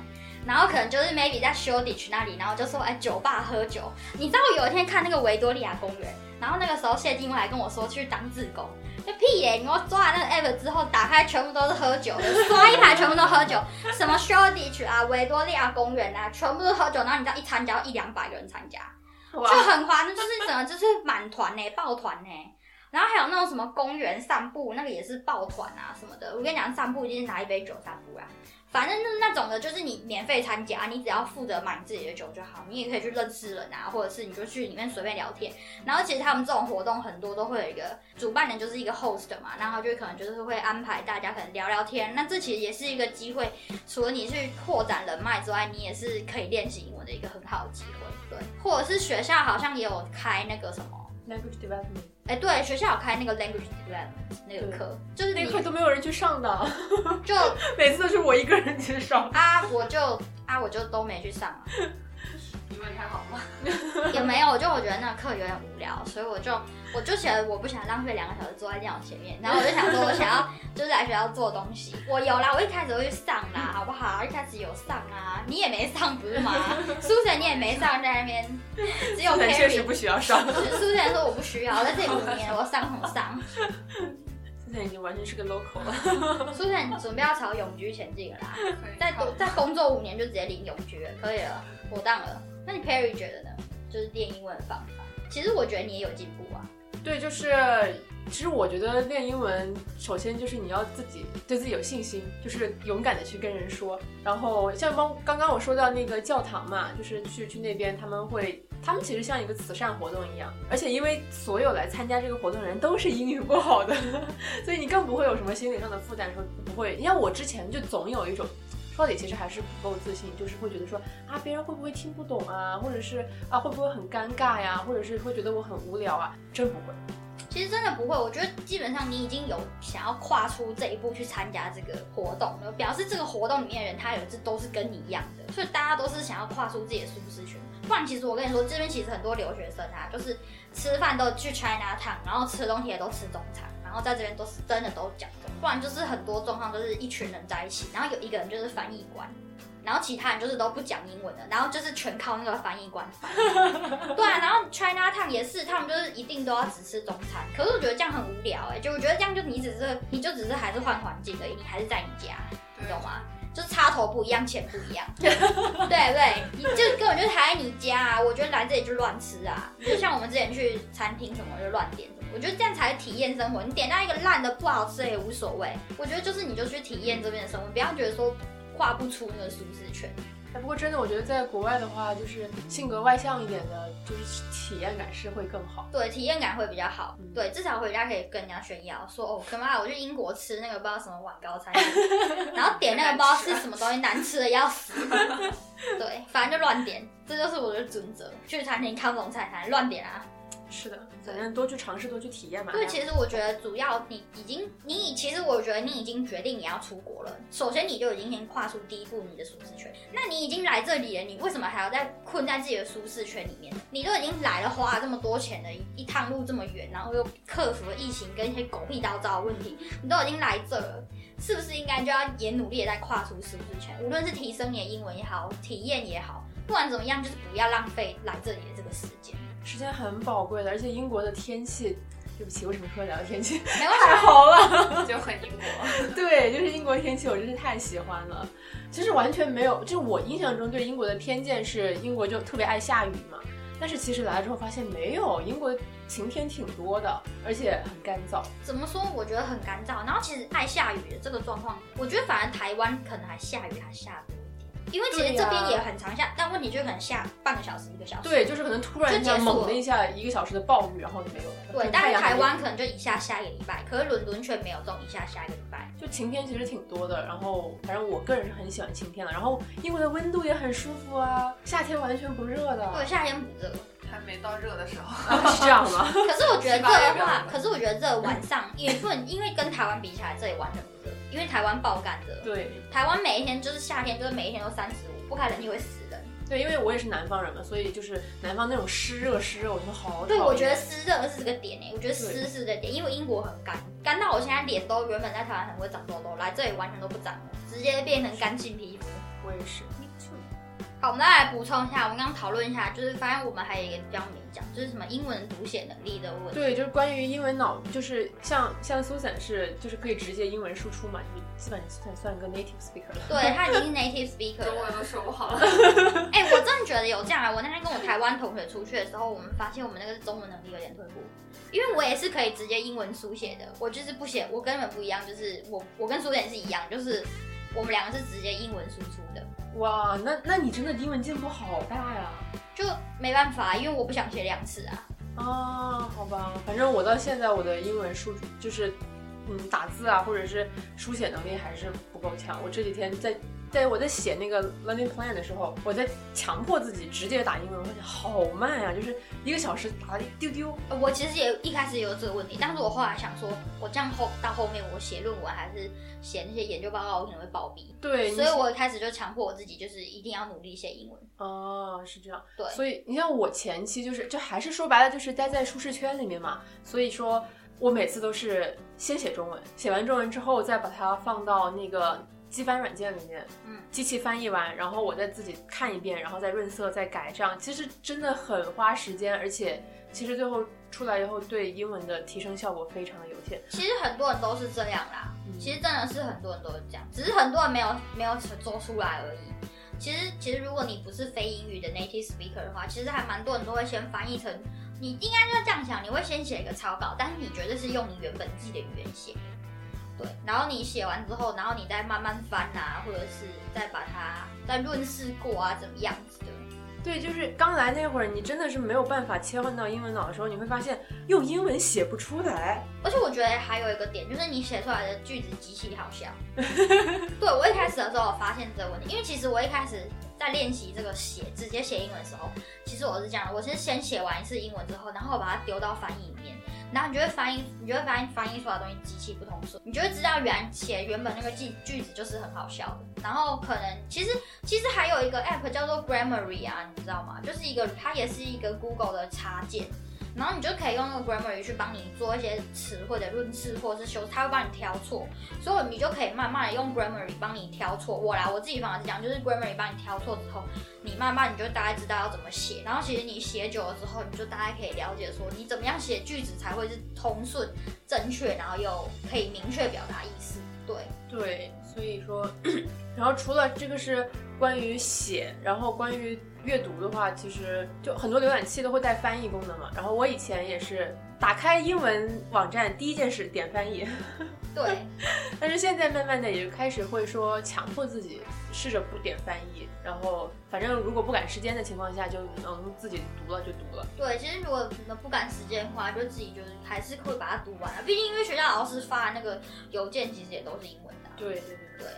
Speaker 1: 然后可能就是 maybe 在 Shoreditch 那里，然后就说哎酒吧喝酒。你知道我有一天看那个维多利亚公园，然后那个时候谢金还跟我说去当自工，就屁耶！你我抓了那个 app 之后，打开全部都是喝酒的，刷一排全部都喝酒，什么 Shoreditch 啊、维多利亚公园啊，全部都喝酒。然后你知道一参加一两百个人参加。就很欢，就是整个就是满团呢，抱团呢。然后还有那种什么公园散步，那个也是抱团啊什么的。我跟你讲，散步一定是拿一杯酒散步啊。反正就是那种的，就是你免费参加，你只要负责买你自己的酒就好。你也可以去认识人啊，或者是你就去里面随便聊天。然后其实他们这种活动很多都会有一个主办人，就是一个 host 嘛，然后就可能就是会安排大家可能聊聊天。那这其实也是一个机会，除了你去扩展人脉之外，你也是可以练习英文的一个很好的机会。对，或者是学校好像也有开那个什么
Speaker 2: language development，
Speaker 1: 哎，对，学校有开那个 language development 那个课，就是
Speaker 2: 那课都没有人去上的，
Speaker 1: 就
Speaker 2: 每次都是我一个人去上
Speaker 1: 啊，我就啊，我就都没去上。
Speaker 3: 好吗？
Speaker 1: 也没有，就我觉得那个课有点无聊，所以我就我就觉得我不想浪费两个小时坐在电脑前面，然后我就想说，我想要就是来学校做东西。我有啦，我一开始会去上啦，好不好？一开始有上啊，你也没上不是吗？苏晨你也没上，在那边只有 Perry
Speaker 2: 确实不需要上。
Speaker 1: 苏晨说我不需要，在这里五年我上什么上？
Speaker 2: 苏晨已经完全是个 local 了。
Speaker 1: 苏晨准备要朝永居前进了啦，在在工作五年就直接领永居了，可以了，妥当了。那你 Perry 觉得呢？就是练英文的方法，其实我觉得你也有进步啊。
Speaker 2: 对，就是其实我觉得练英文，首先就是你要自己对自己有信心，就是勇敢的去跟人说。然后像刚刚刚我说到那个教堂嘛，就是去去那边他们会，他们其实像一个慈善活动一样，而且因为所有来参加这个活动的人都是英语不好的，所以你更不会有什么心理上的负担，说不会。你像我之前就总有一种。到底其实还是不够自信，就是会觉得说啊，别人会不会听不懂啊，或者是啊，会不会很尴尬呀，或者是会觉得我很无聊啊？真不会，
Speaker 1: 其实真的不会。我觉得基本上你已经有想要跨出这一步去参加这个活动了，表示这个活动里面的人他有这都是跟你一样的，所以大家都是想要跨出自己的舒适圈。不然其实我跟你说，这边其实很多留学生啊，就是吃饭都去 China Town，然后吃东西也都吃中餐。然后在这边都是真的都讲的，不然就是很多状况都是一群人在一起，然后有一个人就是翻译官，然后其他人就是都不讲英文的，然后就是全靠那个翻译官翻。对啊，然后 China Town 也是，他们就是一定都要只吃中餐，可是我觉得这样很无聊哎，就我觉得这样就你只是你就只是还是换环境而已，你还是在你家，你懂吗？就是插头不一样，钱不一样，对不对？你就根本就是还在你家啊！我觉得来这里就乱吃啊，就像我们之前去餐厅什么就乱点。我觉得这样才体验生活。你点到一个烂的不好吃也无所谓。我觉得就是你就去体验这边的生活，不要觉得说跨不出那个舒适圈。
Speaker 2: 哎，不过真的，我觉得在国外的话，就是性格外向一点的，就是体验感是会更好。
Speaker 1: 对，体验感会比较好。对，至少回家可以跟人家炫耀说：“哦，干嘛？我去英国吃那个不知道什么晚高餐，然后点那个不知道是什么东西，难吃的要死。”对，反正就乱点，这就是我的准则。去餐厅看不懂菜单，乱点啊。
Speaker 2: 是的，反正多去尝试，多去体验嘛。
Speaker 1: 对，其实我觉得主要你已经，你其实我觉得你已经决定你要出国了。首先你就已经先跨出第一步，你的舒适圈。那你已经来这里了，你为什么还要再困在自己的舒适圈里面？你都已经来了，花了这么多钱的一趟路这么远，然后又克服了疫情跟一些狗屁叨叨的问题，你都已经来这了，是不是应该就要也努力的再跨出舒适圈？无论是提升你的英文也好，体验也好，不管怎么样，就是不要浪费来这里的这个时间。
Speaker 2: 时间很宝贵的，而且英国的天气对不起，为什么说聊天气？太，好了。
Speaker 3: 就很英国。
Speaker 2: 对，就是英国天气，我真是太喜欢了。其实完全没有，就我印象中对英国的偏见是英国就特别爱下雨嘛。但是其实来了之后发现没有，英国晴天挺多的，而且很干燥。
Speaker 1: 怎么说？我觉得很干燥。然后其实爱下雨的这个状况，我觉得反而台湾可能还下雨还下多一点，因为其实这边也很长下，但问题就可能下半个小时一个小时。
Speaker 2: 对，就是可能突然一下猛的一下一个小时的暴雨，然后就没有了。
Speaker 1: 对，但是台湾可能就一下下一个礼拜，可是伦敦却没有这种一下下一个礼拜。
Speaker 2: 就晴天其实挺多的，然后反正我个人是很喜欢晴天的。然后英国的温度也很舒服啊，夏天完全不热的。
Speaker 1: 对，夏天不热。
Speaker 3: 还没到热的时候。
Speaker 2: 啊，是这样吗？
Speaker 1: 可是我觉得 热的话，可是我觉得热晚上也不能，因为跟台湾比起来，这里完全不热，因为台湾爆干热。
Speaker 2: 对
Speaker 1: 台湾每一天就是夏天，就是每一天都三十五，不开冷气会死人。
Speaker 2: 对，因为我也是南方人嘛，所以就是南方那种湿热湿热，我觉得好。
Speaker 1: 对，我觉得湿热是这个点诶，我觉得湿是这个点，因为英国很干，干到我现在脸都原本在台湾很会长痘痘，来这里完全都不长了，直接变成干性皮肤。
Speaker 2: 我也是。
Speaker 1: 好，我们再来补充一下，我们刚刚讨论一下，就是发现我们还有一个比较没讲，就是什么英文读写能力的问题。
Speaker 2: 对，就是关于英文脑，就是像像 Susan 是就是可以直接英文输出嘛，就是基本算算一个 native speaker 了。
Speaker 1: 对他已经是 native speaker 了。
Speaker 3: 中文都说不好了。
Speaker 1: 哎、我真的觉得有这样啊！我那天跟我台湾同学出去的时候，我们发现我们那个中文能力有点退步，因为我也是可以直接英文书写的，我就是不写，我跟你们不一样，就是我我跟苏点是一样，就是我们两个是直接英文输出的，
Speaker 2: 哇，那那你真的英文进步好大呀！
Speaker 1: 就没办法，因为我不想写两次啊。
Speaker 2: 啊，好吧，反正我到现在我的英文书就是，嗯，打字啊，或者是书写能力还是不够强。我这几天在在我在写那个 learning plan 的时候，我在强迫自己直接打英文，我发现好慢呀、就是一个小时打了一丢丢。
Speaker 1: 呃我其实也一开始也有这个问题，但是我后来想说，我这样后到后面我写论文还是写那些研究报告，我可能会暴毙，
Speaker 2: 对，
Speaker 1: 所以我一开始就强迫我自己，就是一定要努力写英文。
Speaker 2: 哦，是这样。
Speaker 1: 对
Speaker 2: 所以你像我前期就是，就还是说白了就是待在舒适圈里面嘛，所以说我每次都是先写中文，写完中文之后再把它放到那个机翻软件里面，
Speaker 1: 嗯，
Speaker 2: 机器翻译完，然后我再自己看一遍，然后再润色再改，这样其实真的很花时间，而且其实最后出来以后对英文的提升效果非常的有限。
Speaker 1: 其实很多人都是这样啦，
Speaker 2: 嗯
Speaker 1: 其实真的是很多人都是这样，只是很多人没有没有做出来而已。其实其实如果你不是非英语的 native speaker 的话，其实还蛮多人都会先翻译成，你应该就是这样想，你会先写一个草稿，但是你绝对是用你原本自己的语言写。对，然后你写完之后，然后你再慢慢翻啊，或者是再把它再润饰过啊，怎么样子的。
Speaker 2: 对，就是刚来那会儿，你真的是没有办法切换到英文脑的时候，你会发现用英文写不出来。
Speaker 1: 而且我觉得还有一个点，就是你写出来的句子极其好笑。对我一开始的时候，我发现这个问题，因为其实我一开始在练习这个写直接写英文的时候，其实我是这样，我是先写完一次英文之后，然后把它丢到翻译里面，然后你就会翻译，你就会发现翻译出来的东西极其不通顺，你就会知道原写原本那个句句子就是很好笑的。然后可能其实其实还有一个 app 叫做 Grammarly 啊，你知道吗？就是一个它也是一个 Google 的插件。然后你就可以用那个 grammary 去帮你做一些词汇的润饰或者是修饰，它会帮你挑错，所以你就可以慢慢的用 Grammarly 帮你挑错。我来，我自己方法是这样，就是 Grammarly 帮你挑错之后，你慢慢你就大概知道要怎么写，然后其实你写久了之后，你就大概可以了解说你怎么样写句子才会是通顺、正确，然后又可以明确表达意思。对，
Speaker 2: 对，所以说，然后除了这个是关于写，然后关于阅读的话，其实就很多浏览器都会带翻译功能嘛。然后我以前也是打开英文网站，第一件事点翻译，
Speaker 1: 对，
Speaker 2: 但是现在慢慢的也开始会说强迫自己试着不点翻译，然后反正如果不赶时间的情况下，就能自己读了就读了。
Speaker 1: 对，其实如果你们不赶时间的话，就自己就是还是会把它读完了。毕竟因为学校老师发的那个邮件其实也都是英文的啊、
Speaker 2: 对对对对。
Speaker 1: 对。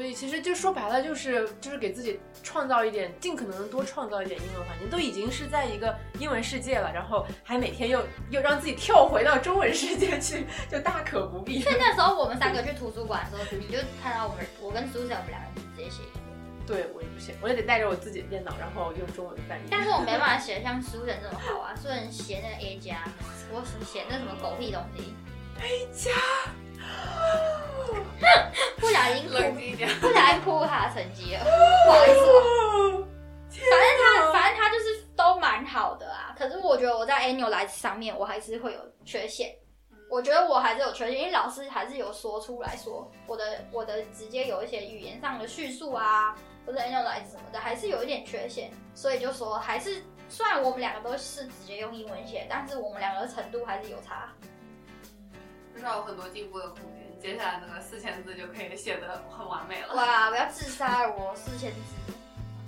Speaker 2: 所以其实就说白了，就是就是给自己创造一点，尽可能多创造一点英文环境。都已经是在一个英文世界了，然后还每天又又让自己跳回到中文世界去，就大可不必。
Speaker 1: 所以那时候我们三个去图书馆的时候，你就看到我们我跟苏 u 我们两个人直接写英文，
Speaker 2: 对我也不写，我也得带着我自己的电脑，然后用中文翻译。
Speaker 1: 但是我没办法写像苏 u 这么好啊。苏 u 写那个 A 加，我写那什么狗屁东西
Speaker 2: ，A 加，
Speaker 1: 不小心哭。不小心哭他的成绩了，不好意思哦。
Speaker 2: 哦，
Speaker 1: 反正他反正他就是都蛮好的啊，可是我觉得我在 annualize 上面我还是会有缺陷。我觉得我还是有缺陷，因为老师还是有说出来说我的我的直接有一些语言上的叙述啊，或者 annualize 什么的，还是有一点缺陷，所以就说还是虽然我们两个都是直接用英文写，但是我们两个的程度还是有差。
Speaker 3: 至少有很多进步的空间。接下来那个四千字就可以写的很完美了。
Speaker 1: 哇！我要自杀了，我四千字。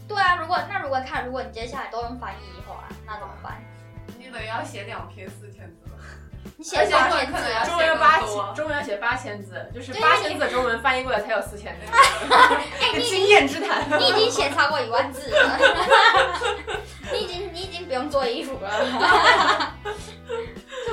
Speaker 1: 对啊，如果那如果看，如果你接下来都用翻译的话，那怎么办？
Speaker 3: 你等于要写两篇四千字。
Speaker 1: 你写八千字，
Speaker 2: 中文八千，中文要写八千字，就是八千字中文翻译过来才有四千字。
Speaker 1: 哎，
Speaker 2: 经验之谈，
Speaker 1: 你已经写超过一万字了。你已经，你已经不用做衣服了。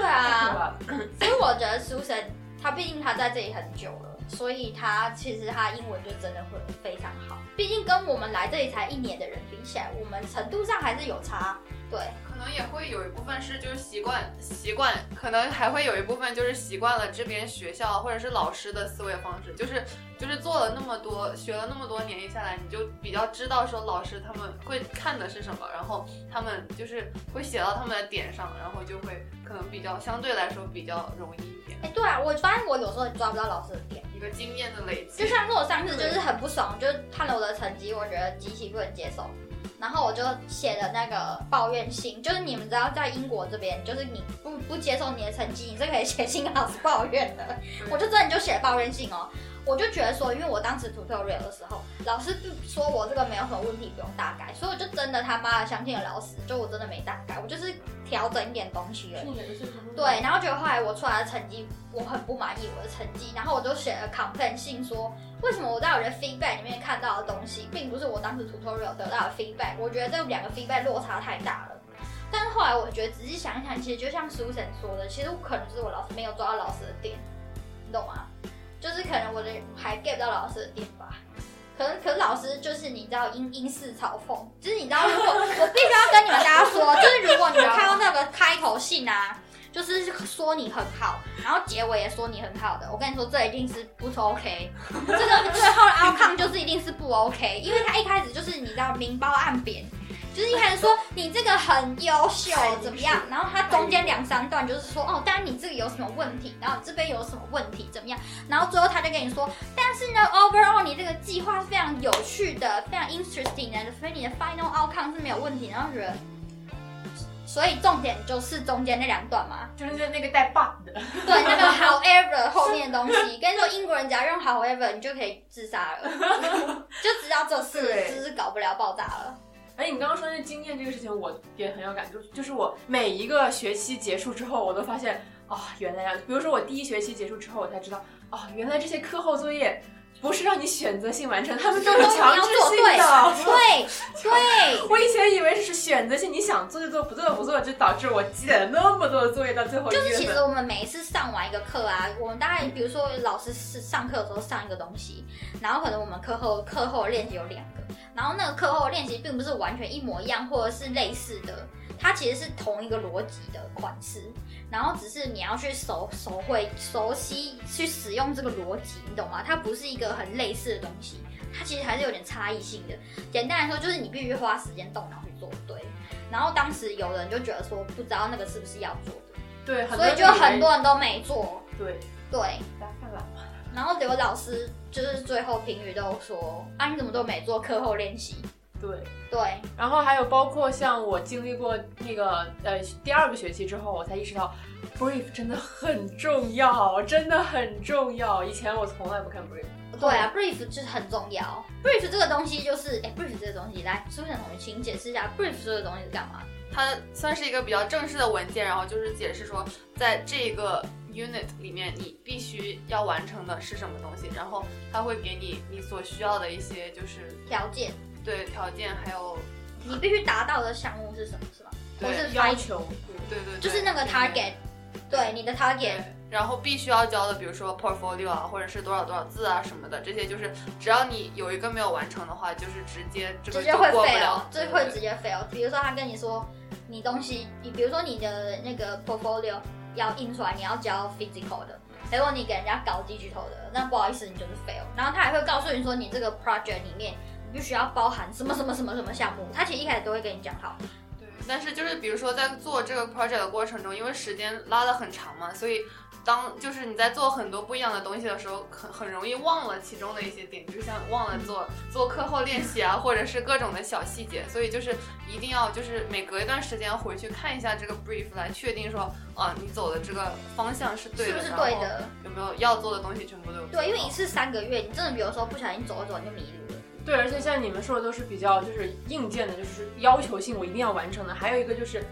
Speaker 1: 对啊，所以我觉得 Susan，他毕竟他在这里很久了，所以他其实他英文就真的会非常好。毕竟跟我们来这里才一年的人比起来，我们程度上还是有差。对，
Speaker 3: 可能也会有一部分是就是习惯习惯，可能还会有一部分就是习惯了这边学校或者是老师的思维方式，就是就是做了那么多学了那么多年下来，你就比较知道说老师他们会看的是什么，然后他们就是会写到他们的点上，然后就会可能比较相对来说比较容易一点。
Speaker 1: 哎，对啊，我发现我有时候抓不到老师的点，
Speaker 3: 一个经验的累积。
Speaker 1: 就像我上次就是很不爽，就看了我的成绩，我觉得极其不能接受。然后我就写了那个抱怨信，就是你们知道，在英国这边，就是你不不接受你的成绩，你是可以写信跟老师抱怨的。我就真的就写抱怨信哦，我就觉得说，因为我当时 tutorial 的时候，老师就说我这个没有什么问题，不用大改，所以我就真的他妈的相信了老师，就我真的没大改，我就是调整一点东西而已。对，然后结果后来我出来的成绩，我很不满意我的成绩，然后我就写了 complaint 信说。为什么我在我的 feedback 里面看到的东西，并不是我当时 tutorial 得到的 feedback？我觉得这两个 feedback 落差太大了。但是后来我觉得仔细想一想，其实就像 Susan 说的，其实可能就是我老师没有抓到老师的点，你懂吗？就是可能我的还 get 到老师的点吧。可能可是老师就是你知道英英式嘲讽，就是你知道如果 我必须要跟你们大家说，就是如果你们看到那个开头信啊。就是说你很好，然后结尾也说你很好的。我跟你说，这一定是不 OK。这个最后的 outcome 就是一定是不 OK，因为他一开始就是你知道明褒暗贬，就是一开始说你这个很优秀怎么样，然后他中间两三段就是说哦，当然你这个有什么问题，然后这边有什么问题怎么样，然后最后他就跟你说，但是呢，overall 你这个计划是非常有趣的，非常 interesting 的，所以你的 final outcome 是没有问题，然后觉得。所以重点就是中间那两段嘛，
Speaker 2: 就是那个带 bug 的，
Speaker 1: 对，那个 however 后面的东西。跟你说，英国人只要用 however，你就可以自杀了，就知道这事就是搞不了爆炸了。
Speaker 2: 哎，你刚刚说那经验这个事情，我也很有感触。就是我每一个学期结束之后，我都发现啊，原来呀，比如说我第一学期结束之后，我才知道啊，原来这些课后作业。不是让你选择性完成，他们都是强制性的。
Speaker 1: 对对，
Speaker 2: 我以前以为是选择性，你想做就做，不做就不做，就导致我积累了那么多的作业，到最后
Speaker 1: 就是其实我们每一次上完一个课啊，我们大概比如说老师是上课的时候上一个东西，然后可能我们课后课后练习有两个，然后那个课后练习并不是完全一模一样，或者是类似的，它其实是同一个逻辑的款式。然后只是你要去熟熟会熟悉去使用这个逻辑，你懂吗？它不是一个很类似的东西，它其实还是有点差异性的。简单来说，就是你必须花时间动脑去做对。然后当时有人就觉得说，不知道那个是不是要做的，
Speaker 2: 对，
Speaker 1: 所以就很多人都没做。
Speaker 2: 对
Speaker 1: 对，
Speaker 2: 大家看了
Speaker 1: 然后刘老师就是最后评语都说，啊，你怎么都没做课后练习？
Speaker 2: 对
Speaker 1: 对，
Speaker 2: 然后还有包括像我经历过那个呃第二个学期之后，我才意识到，brief 真的很重要，真的很重要。以前我从来不看 brief。
Speaker 1: 对啊，brief 就是很重要。brief 这个东西就是，哎，brief 这个东西，来，苏珊同学，请解释一下 brief 这个东西是干嘛？
Speaker 3: 它算是一个比较正式的文件，然后就是解释说，在这个 unit 里面，你必须要完成的是什么东西，然后它会给你你所需要的一些就是
Speaker 1: 条件。
Speaker 3: 对条件还有
Speaker 1: 你必须达到的项目是什么，是吧？
Speaker 3: 对，
Speaker 1: 是
Speaker 2: 要求。
Speaker 3: 对对，
Speaker 1: 就是那个 target。对，你的 target。
Speaker 3: 然后必须要交的，比如说 portfolio 啊，或者是多少多少字啊什么的，这些就是只要你有一个没有完成的话，就是直接这个
Speaker 1: 直接会
Speaker 3: fail，
Speaker 1: 这会直接 fail。比如说他跟你说你东西，你比如说你的那个 portfolio 要印出来，你要交 physical 的，结果你给人家搞 digital 的，那不好意思，你就是 fail。然后他还会告诉你说，你这个 project 里面。必须要包含什么什么什么什么项目，他其实一开始都会跟你讲好。
Speaker 3: 对，但是就是比如说在做这个 project 的过程中，因为时间拉得很长嘛，所以当就是你在做很多不一样的东西的时候，很很容易忘了其中的一些点，就像忘了做做课后练习啊，或者是各种的小细节，所以就是一定要就是每隔一段时间回去看一下这个 brief 来确定说，啊，你走的这个方向是对的，
Speaker 1: 是不是对的？
Speaker 3: 有没有要做的东西全部都有？
Speaker 1: 对，因为一次三个月，你真的比如说不小心走着走你就迷了。
Speaker 2: 对，而且像你们说的都是比较就是硬件的，就是要求性我一定要完成的。还有一个就是，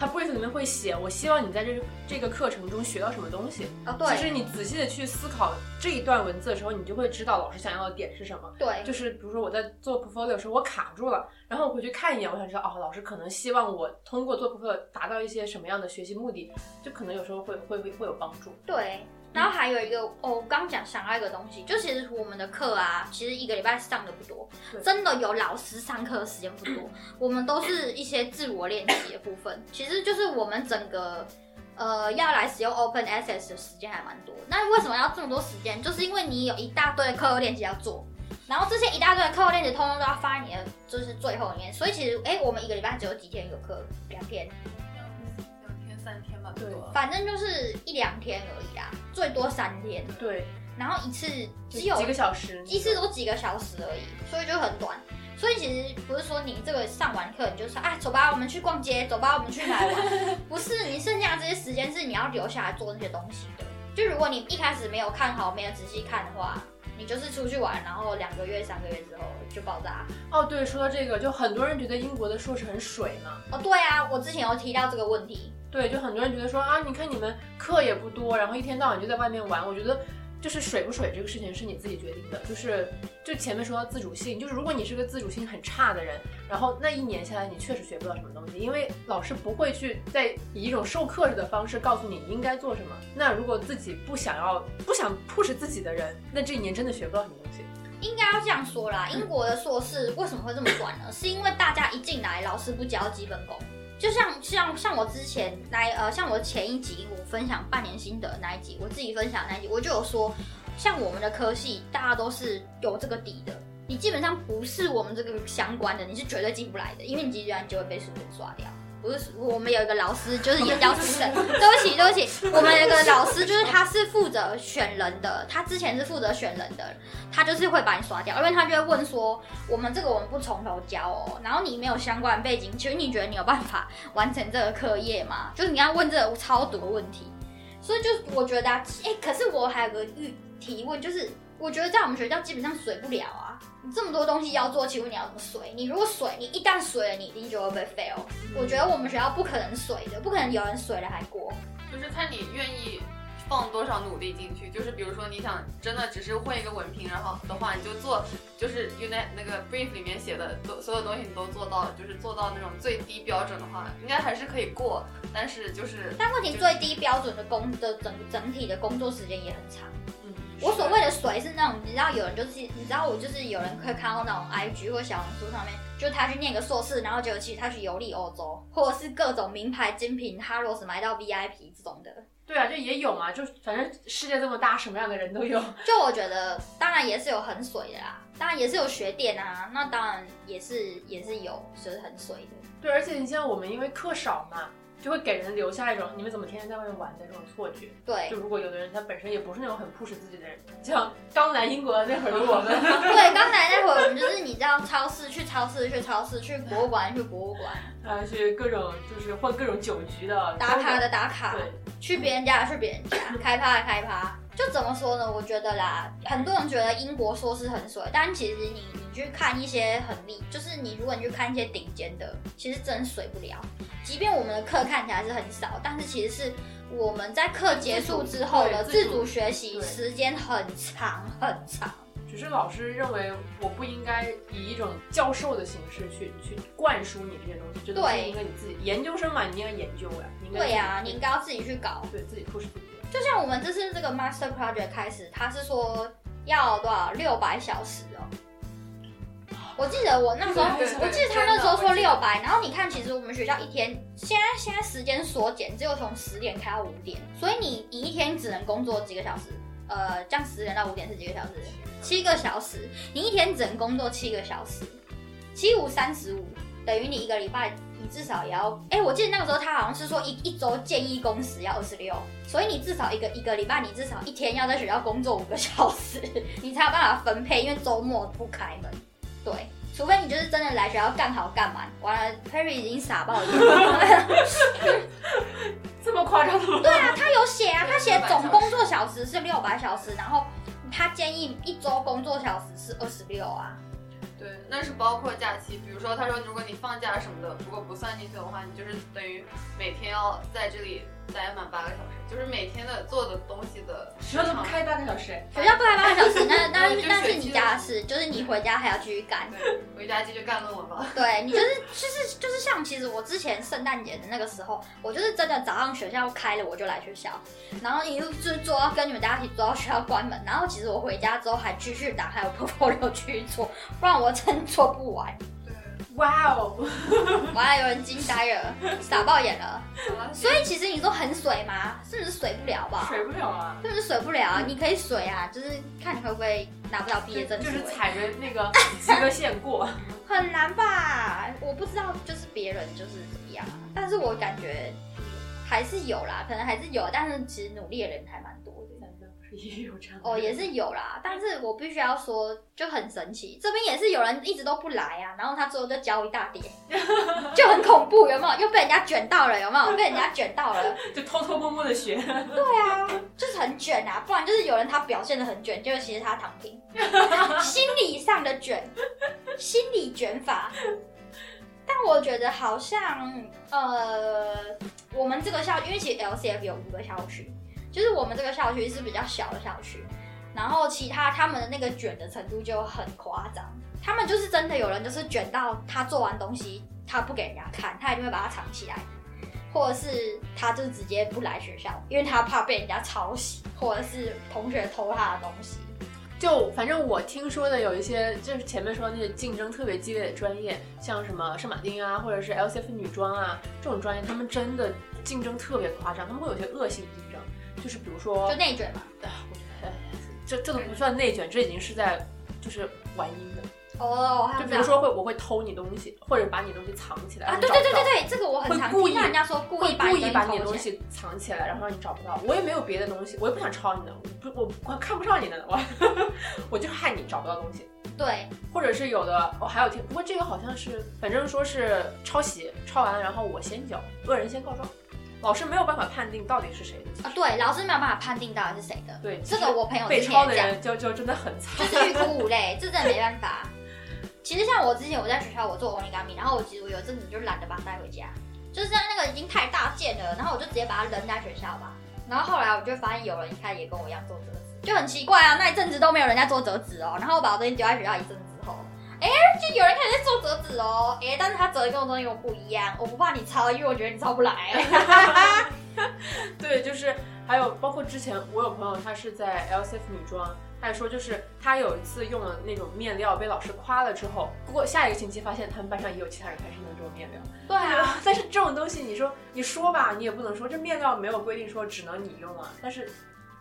Speaker 2: 它 brief 里面会写，我希望你在这这个课程中学到什么东西。
Speaker 1: 啊，对。
Speaker 2: 其实你仔细的去思考这一段文字的时候，你就会知道老师想要的点是什么。
Speaker 1: 对。
Speaker 2: 就是比如说我在做 portfolio 的时候，我卡住了，然后我回去看一眼，我想知道哦，老师可能希望我通过做 portfolio 达到一些什么样的学习目的，就可能有时候会会会会有帮助。
Speaker 1: 对。然后还有一个哦，刚讲想到一个东西，就其实我们的课啊，其实一个礼拜上的不多，真的有老师上课的时间不多，我们都是一些自我练习的部分，其实就是我们整个呃要来使用 Open Access 的时间还蛮多。那为什么要这么多时间？就是因为你有一大堆课后练习要做，然后这些一大堆的课后练习通通都要发在你的就是最后面，所以其实哎，我们一个礼拜只有几天有课，两天。
Speaker 3: 三天吧，
Speaker 2: 对，
Speaker 1: 反正就是一两天而已啦，最多三天。
Speaker 2: 对，
Speaker 1: 然后一次只有
Speaker 2: 几个小时，
Speaker 1: 一次都几个小时而已，所以就很短。所以其实不是说你这个上完课你就说啊，走吧，我们去逛街，走吧，我们去哪玩？不是，你剩下这些时间是你要留下来做那些东西的。就如果你一开始没有看好，没有仔细看的话，你就是出去玩，然后两个月、三个月之后就爆炸。
Speaker 2: 哦，对，说到这个，就很多人觉得英国的硕士很水嘛。
Speaker 1: 哦，对啊，我之前有提到这个问题。
Speaker 2: 对，就很多人觉得说啊，你看你们课也不多，然后一天到晚就在外面玩。我觉得就是水不水这个事情是你自己决定的。就是就前面说到自主性，就是如果你是个自主性很差的人，然后那一年下来你确实学不到什么东西，因为老师不会去在以一种授课的方式告诉你应该做什么。那如果自己不想要不想 push 自己的人，那这一年真的学不到什么东西。
Speaker 1: 应该要这样说啦，英国的硕士为什么会这么短呢？是因为大家一进来老师不教基本功。就像像像我之前来呃，像我前一集我分享半年心得那一集，我自己分享那一集，我就有说，像我们的科系，大家都是有这个底的，你基本上不是我们这个相关的，你是绝对进不来的，因为你基本上就会被书本刷掉。不是，我们有一个老师，就是也教书的。对不起，对不起，我们有一个老师，就是他是负责选人的，他之前是负责选人的，他就是会把你刷掉，因为他就会问说，我们这个我们不从头教哦，然后你没有相关背景，其实你觉得你有办法完成这个课业吗？就是你要问这个超多问题，所以就我觉得，哎，可是我还有个预提问，就是我觉得在我们学校基本上水不了啊。这么多东西要做，请问你要怎么水？你如果水，你一旦水了，你一定就会被 fail。我觉得我们学校不可能水的，不可能有人水了还过。
Speaker 3: 就是看你愿意放多少努力进去。就是比如说你想真的只是混一个文凭，然后的话你就做，就是 unit 那个 brief 里面写的所所有东西你都做到，就是做到那种最低标准的话，应该还是可以过。但是就是，
Speaker 1: 但问题最低标准的工的整整体的工作时间也很长。我所谓的水是那种，你知道有人就是，你知道我就是有人会看到那种 IG 或小红书上面，就他去念个硕士，然后结果其实他去游历欧洲，或者是各种名牌精品 Harrods 买到 VIP 这种的。
Speaker 2: 对啊，就也有嘛，就反正世界这么大，什么样的人都有。
Speaker 1: 就我觉得，当然也是有很水的啦，当然也是有学电啊，那当然也是也是有就是很水的。
Speaker 2: 对，而且你像我们因为课少嘛。就会给人留下一种你们怎么天天在外面玩的这种错觉。
Speaker 1: 对，
Speaker 2: 就如果有的人他本身也不是那种很 push 自己的人，像刚来英国的那会儿的我们。
Speaker 1: 对，刚来那会儿我们就是你知道超市去超市去超市去博物馆去博物馆，
Speaker 2: 啊去各种就是混各种酒局的
Speaker 1: 打卡的打卡，
Speaker 2: 对，
Speaker 1: 去别人家去别人家开趴的开趴。就怎么说呢？我觉得啦，很多人觉得英国硕士很水，但其实你你去看一些很厉，就是你如果你去看一些顶尖的，其实真水不了。即便我们的课看起来是很少，但是其实是我们在课结束之后的自主学习时间很长很长。
Speaker 2: 只是老师认为我不应该以一种教授的形式去去灌输你这些东西，这都是应该你自己研究生嘛，你应该研究呀。
Speaker 1: 对呀，你应该要自己去搞，
Speaker 2: 对自己 push 自己。
Speaker 1: 就像我们这次这个 master project 开始，他是说要多少六百小时哦。我记得我那时候，我记得他那时候说六百，然后你看，其实我们学校一天现在现在时间缩减，只有从十点开到五点，所以你你一天只能工作几个小时？呃，这样十点到五点是几个小时？七个小时，你一天只能工作七个小时，七五三十五，等于你一个礼拜你至少也要，哎、我记得那个时候他好像是说一一周建议工时要二十六，所以你至少一个一个礼拜，你至少一天要在学校工作五个小时，你才有办法分配，因为周末不开门。对，除非你就是真的来学校干好干满，完了 Perry 已经傻爆了。
Speaker 2: 这么夸张吗？
Speaker 1: 对啊，他有写啊，他写总工作小时是六百小时，然后他建议一周工作小时是二十六啊。
Speaker 3: 那是包括假期。比如说，他说如果你放假什么的，如果不算进去的话，你就是等于每天要在这里待满八个小时，就是每天的做的东西的
Speaker 2: 学校都不
Speaker 3: 长。
Speaker 2: 开八个小时，
Speaker 1: 学校不开八个小时，那 那
Speaker 3: 是
Speaker 1: 那是你家的事，就是你回家还要继续干。
Speaker 3: 对，回家继续干论文吧。
Speaker 1: 对你就是就是就是像其实我之前圣诞节的那个时候，我就是真的早上学校开了我就来学校，然后一路就是做到跟你们大家一起做到学校关门，然后其实我回家之后还继续打开我 portfolio 继续做，不然我真做不完。
Speaker 3: 对，
Speaker 2: 哇哦！
Speaker 1: 完了，有人惊呆了，傻爆眼了。所以其实你说很水吗？是不是水不了吧？
Speaker 2: 水不了啊，
Speaker 1: 是不是水不了啊？你可以水啊，就是看你会不会拿不到毕业证书。
Speaker 2: 就是踩着那个 及格线过。
Speaker 1: 很难吧？我不知道，就是别人就是怎么样啊，但是我感觉还是有啦，可能还是有，但是其实努力的人还蛮多
Speaker 2: 也有这样？
Speaker 1: 哦，也是有啦，但是我必须要说，就很神奇，这边也是有人一直都不来啊，然后他最后就交一大叠，就很恐怖，有没有？又被人家卷到了，有没有？被人家卷到了，
Speaker 2: 就偷偷摸摸的学。
Speaker 1: 对啊，就是很卷啊，不然就是有人他表现的很卷，就是其实他躺平，心理上的卷，心理卷法。但我觉得好像呃，我们这个校，因为其实 LCF 有五个校区，就是我们这个校区是比较小的校区，然后其他他们的那个卷的程度就很夸张，他们就是真的有人就是卷到他做完东西，他不给人家看，他一定会把它藏起来。或者是他就直接不来学校，因为他怕被人家抄袭，或者是同学偷他的东西。
Speaker 2: 就反正我听说的有一些，就是前面说的那些竞争特别激烈的专业，像什么圣马丁啊，或者是 LCF 女装啊这种专业，他们真的竞争特别夸张，他们会有些恶性竞争，就是比如说，
Speaker 1: 就内卷嘛。
Speaker 2: 啊，我觉得这这都不算内卷，这已经是在就是玩阴的。
Speaker 1: 哦，还
Speaker 2: 就比如说会我会偷你东西，或者把你东西藏起来
Speaker 1: 啊，对对对对对，这个我很常
Speaker 2: 会故意
Speaker 1: 听人家说故意把
Speaker 2: 故意把你
Speaker 1: 你东西
Speaker 2: 的东西藏起来，然后让你找不到。我也没有别的东西，我也不想抄你的，我不我我看不上你的，我 我就害你找不到东西。
Speaker 1: 对
Speaker 2: 或者是有的，我、还有听，不过这个好像是，反正说是抄袭，抄完然后我先交，恶人先告状，老师没有办法判定到底是谁的。
Speaker 1: 啊，对，老师没有办法判定到底是谁的。
Speaker 2: 对，
Speaker 1: 这个我朋友
Speaker 2: 被抄的人就就真的很惨。
Speaker 1: 就是欲哭无泪，这真的没办法。其实像我之前我在学校我做欧尼伽米，然后我其实我有一阵子就懒得把它带回家，就是像那个已经太大件了，然后我就直接把它扔在学校吧。然后后来我就发现有人一开始也跟我一样做折纸，就很奇怪啊，那一阵子都没有人在做折纸哦。然后我把我东西丢在学校一阵子哎，就有人开始在做折纸哦，哎，但是他折的跟我东西又不一样，我不怕你抄，因为我觉得你抄不来。
Speaker 2: 对，就是还有包括之前我有朋友，他是在 LCF 女装，他也说就是他有一次用了那种面料被老师夸了之后，不过下一个星期发现他们班上也有其他人开始用这种面料。
Speaker 1: 对啊，
Speaker 2: 但是这种东西你说你说吧，你也不能说这面料没有规定说只能你用啊，但是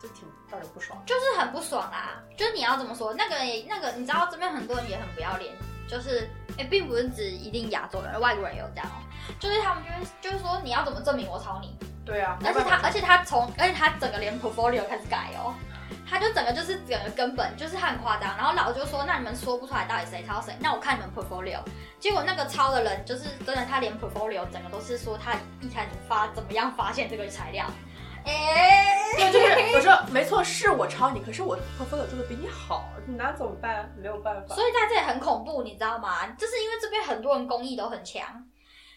Speaker 2: 就挺让人不爽。
Speaker 1: 就是很不爽啊！就是你要怎么说？那个那个，你知道这边很多人也很不要脸，就是哎、并不是指一定亚洲人，外国人也有这样哦。就是他们就会就是说你要怎么证明我抄你？
Speaker 2: 对啊，
Speaker 1: 而且他而
Speaker 2: 且
Speaker 1: 且他从而且他整个连 portfolio 开始改哦，他就整个就是整个根本就是他很夸张。然后老就说那你们说不出来到底谁抄谁，那我看你们 portfolio。结果那个抄的人就是真的，他连 portfolio 整个都是说他一开始发怎么样发现这个材料。哎、
Speaker 2: 对，就是我说没错，是我抄你，可是我 portfolio 做的比你好，你拿怎么办？没有办法。
Speaker 1: 所以在这里很恐怖，你知道吗？就是因为这边很多人工艺都很强，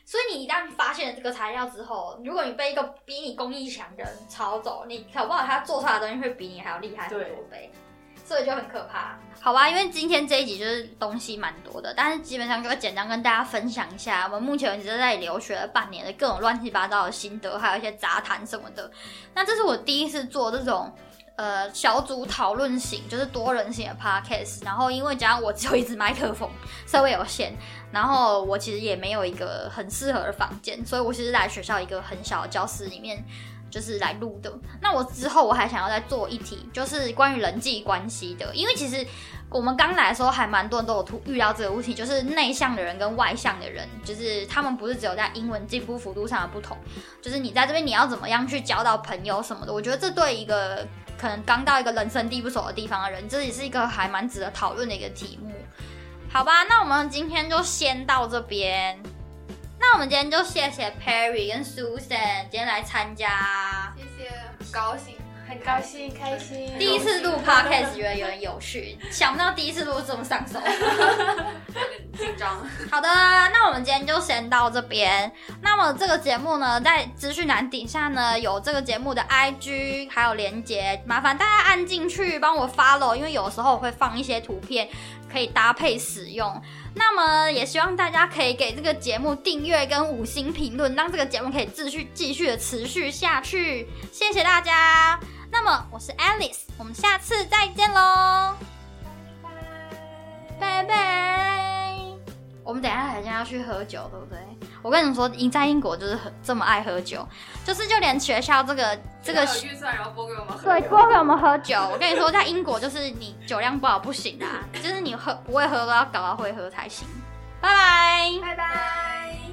Speaker 1: 所以你一旦发现了这个材料之后，如果你被一个比你工艺强的人抄走，你搞不好他做出来的东西会比你还要厉害很多倍，所以就很可怕。好吧，因为今天这一集就是东西蛮多的，但是基本上就会简单跟大家分享一下我们目前为止在留学了半年的各种乱七八糟的心得，还有一些杂谈什么的。那这是我第一次做这种。呃，小组讨论型就是多人型的 podcast，然后因为加上我只有一支麦克风，设备有限，然后我其实也没有一个很适合的房间，所以我其实来学校一个很小的教室里面，就是来录的。那我之后我还想要再做一题，就是关于人际关系的，因为其实我们刚来的时候还蛮多人都有遇到这个问题，就是内向的人跟外向的人，就是他们不是只有在英文进步幅度上的不同，就是你在这边你要怎么样去交到朋友什么的，我觉得这对一个可能刚到一个人生地不熟的地方的人，这也是一个还蛮值得讨论的一个题目。好吧，那我们今天就先到这边。那我们今天就谢谢 Perry 跟 Susan 今天来参加，
Speaker 3: 谢谢，很高兴，
Speaker 2: 很高兴，开心。
Speaker 1: 第一次录 Podcast 觉得有点有趣，想不到第一次录这么上手，
Speaker 3: 有 点紧张。
Speaker 1: 好的，那我们今天就先到这边。那么这个节目呢，在资讯栏底下呢有这个节目的 IG 还有连接，麻烦大家按进去帮我 follow，因为有时候我会放一些图片可以搭配使用。那么也希望大家可以给这个节目订阅跟五星评论，让这个节目可以继续继续的持续下去。谢谢大家。那么我是 Alice，我们下次再见喽，拜拜。我们等一下好像要去喝酒，对不对？我跟你们说，英在英国就是很这么爱喝酒，就是就连学校这个这个
Speaker 3: 预算，然后拨给我们喝。
Speaker 1: 对，拨给我们喝酒。我跟你说，在英国就是你酒量不好不行啊，就是你喝不会喝都要搞到会喝才行。拜拜。
Speaker 3: 拜拜。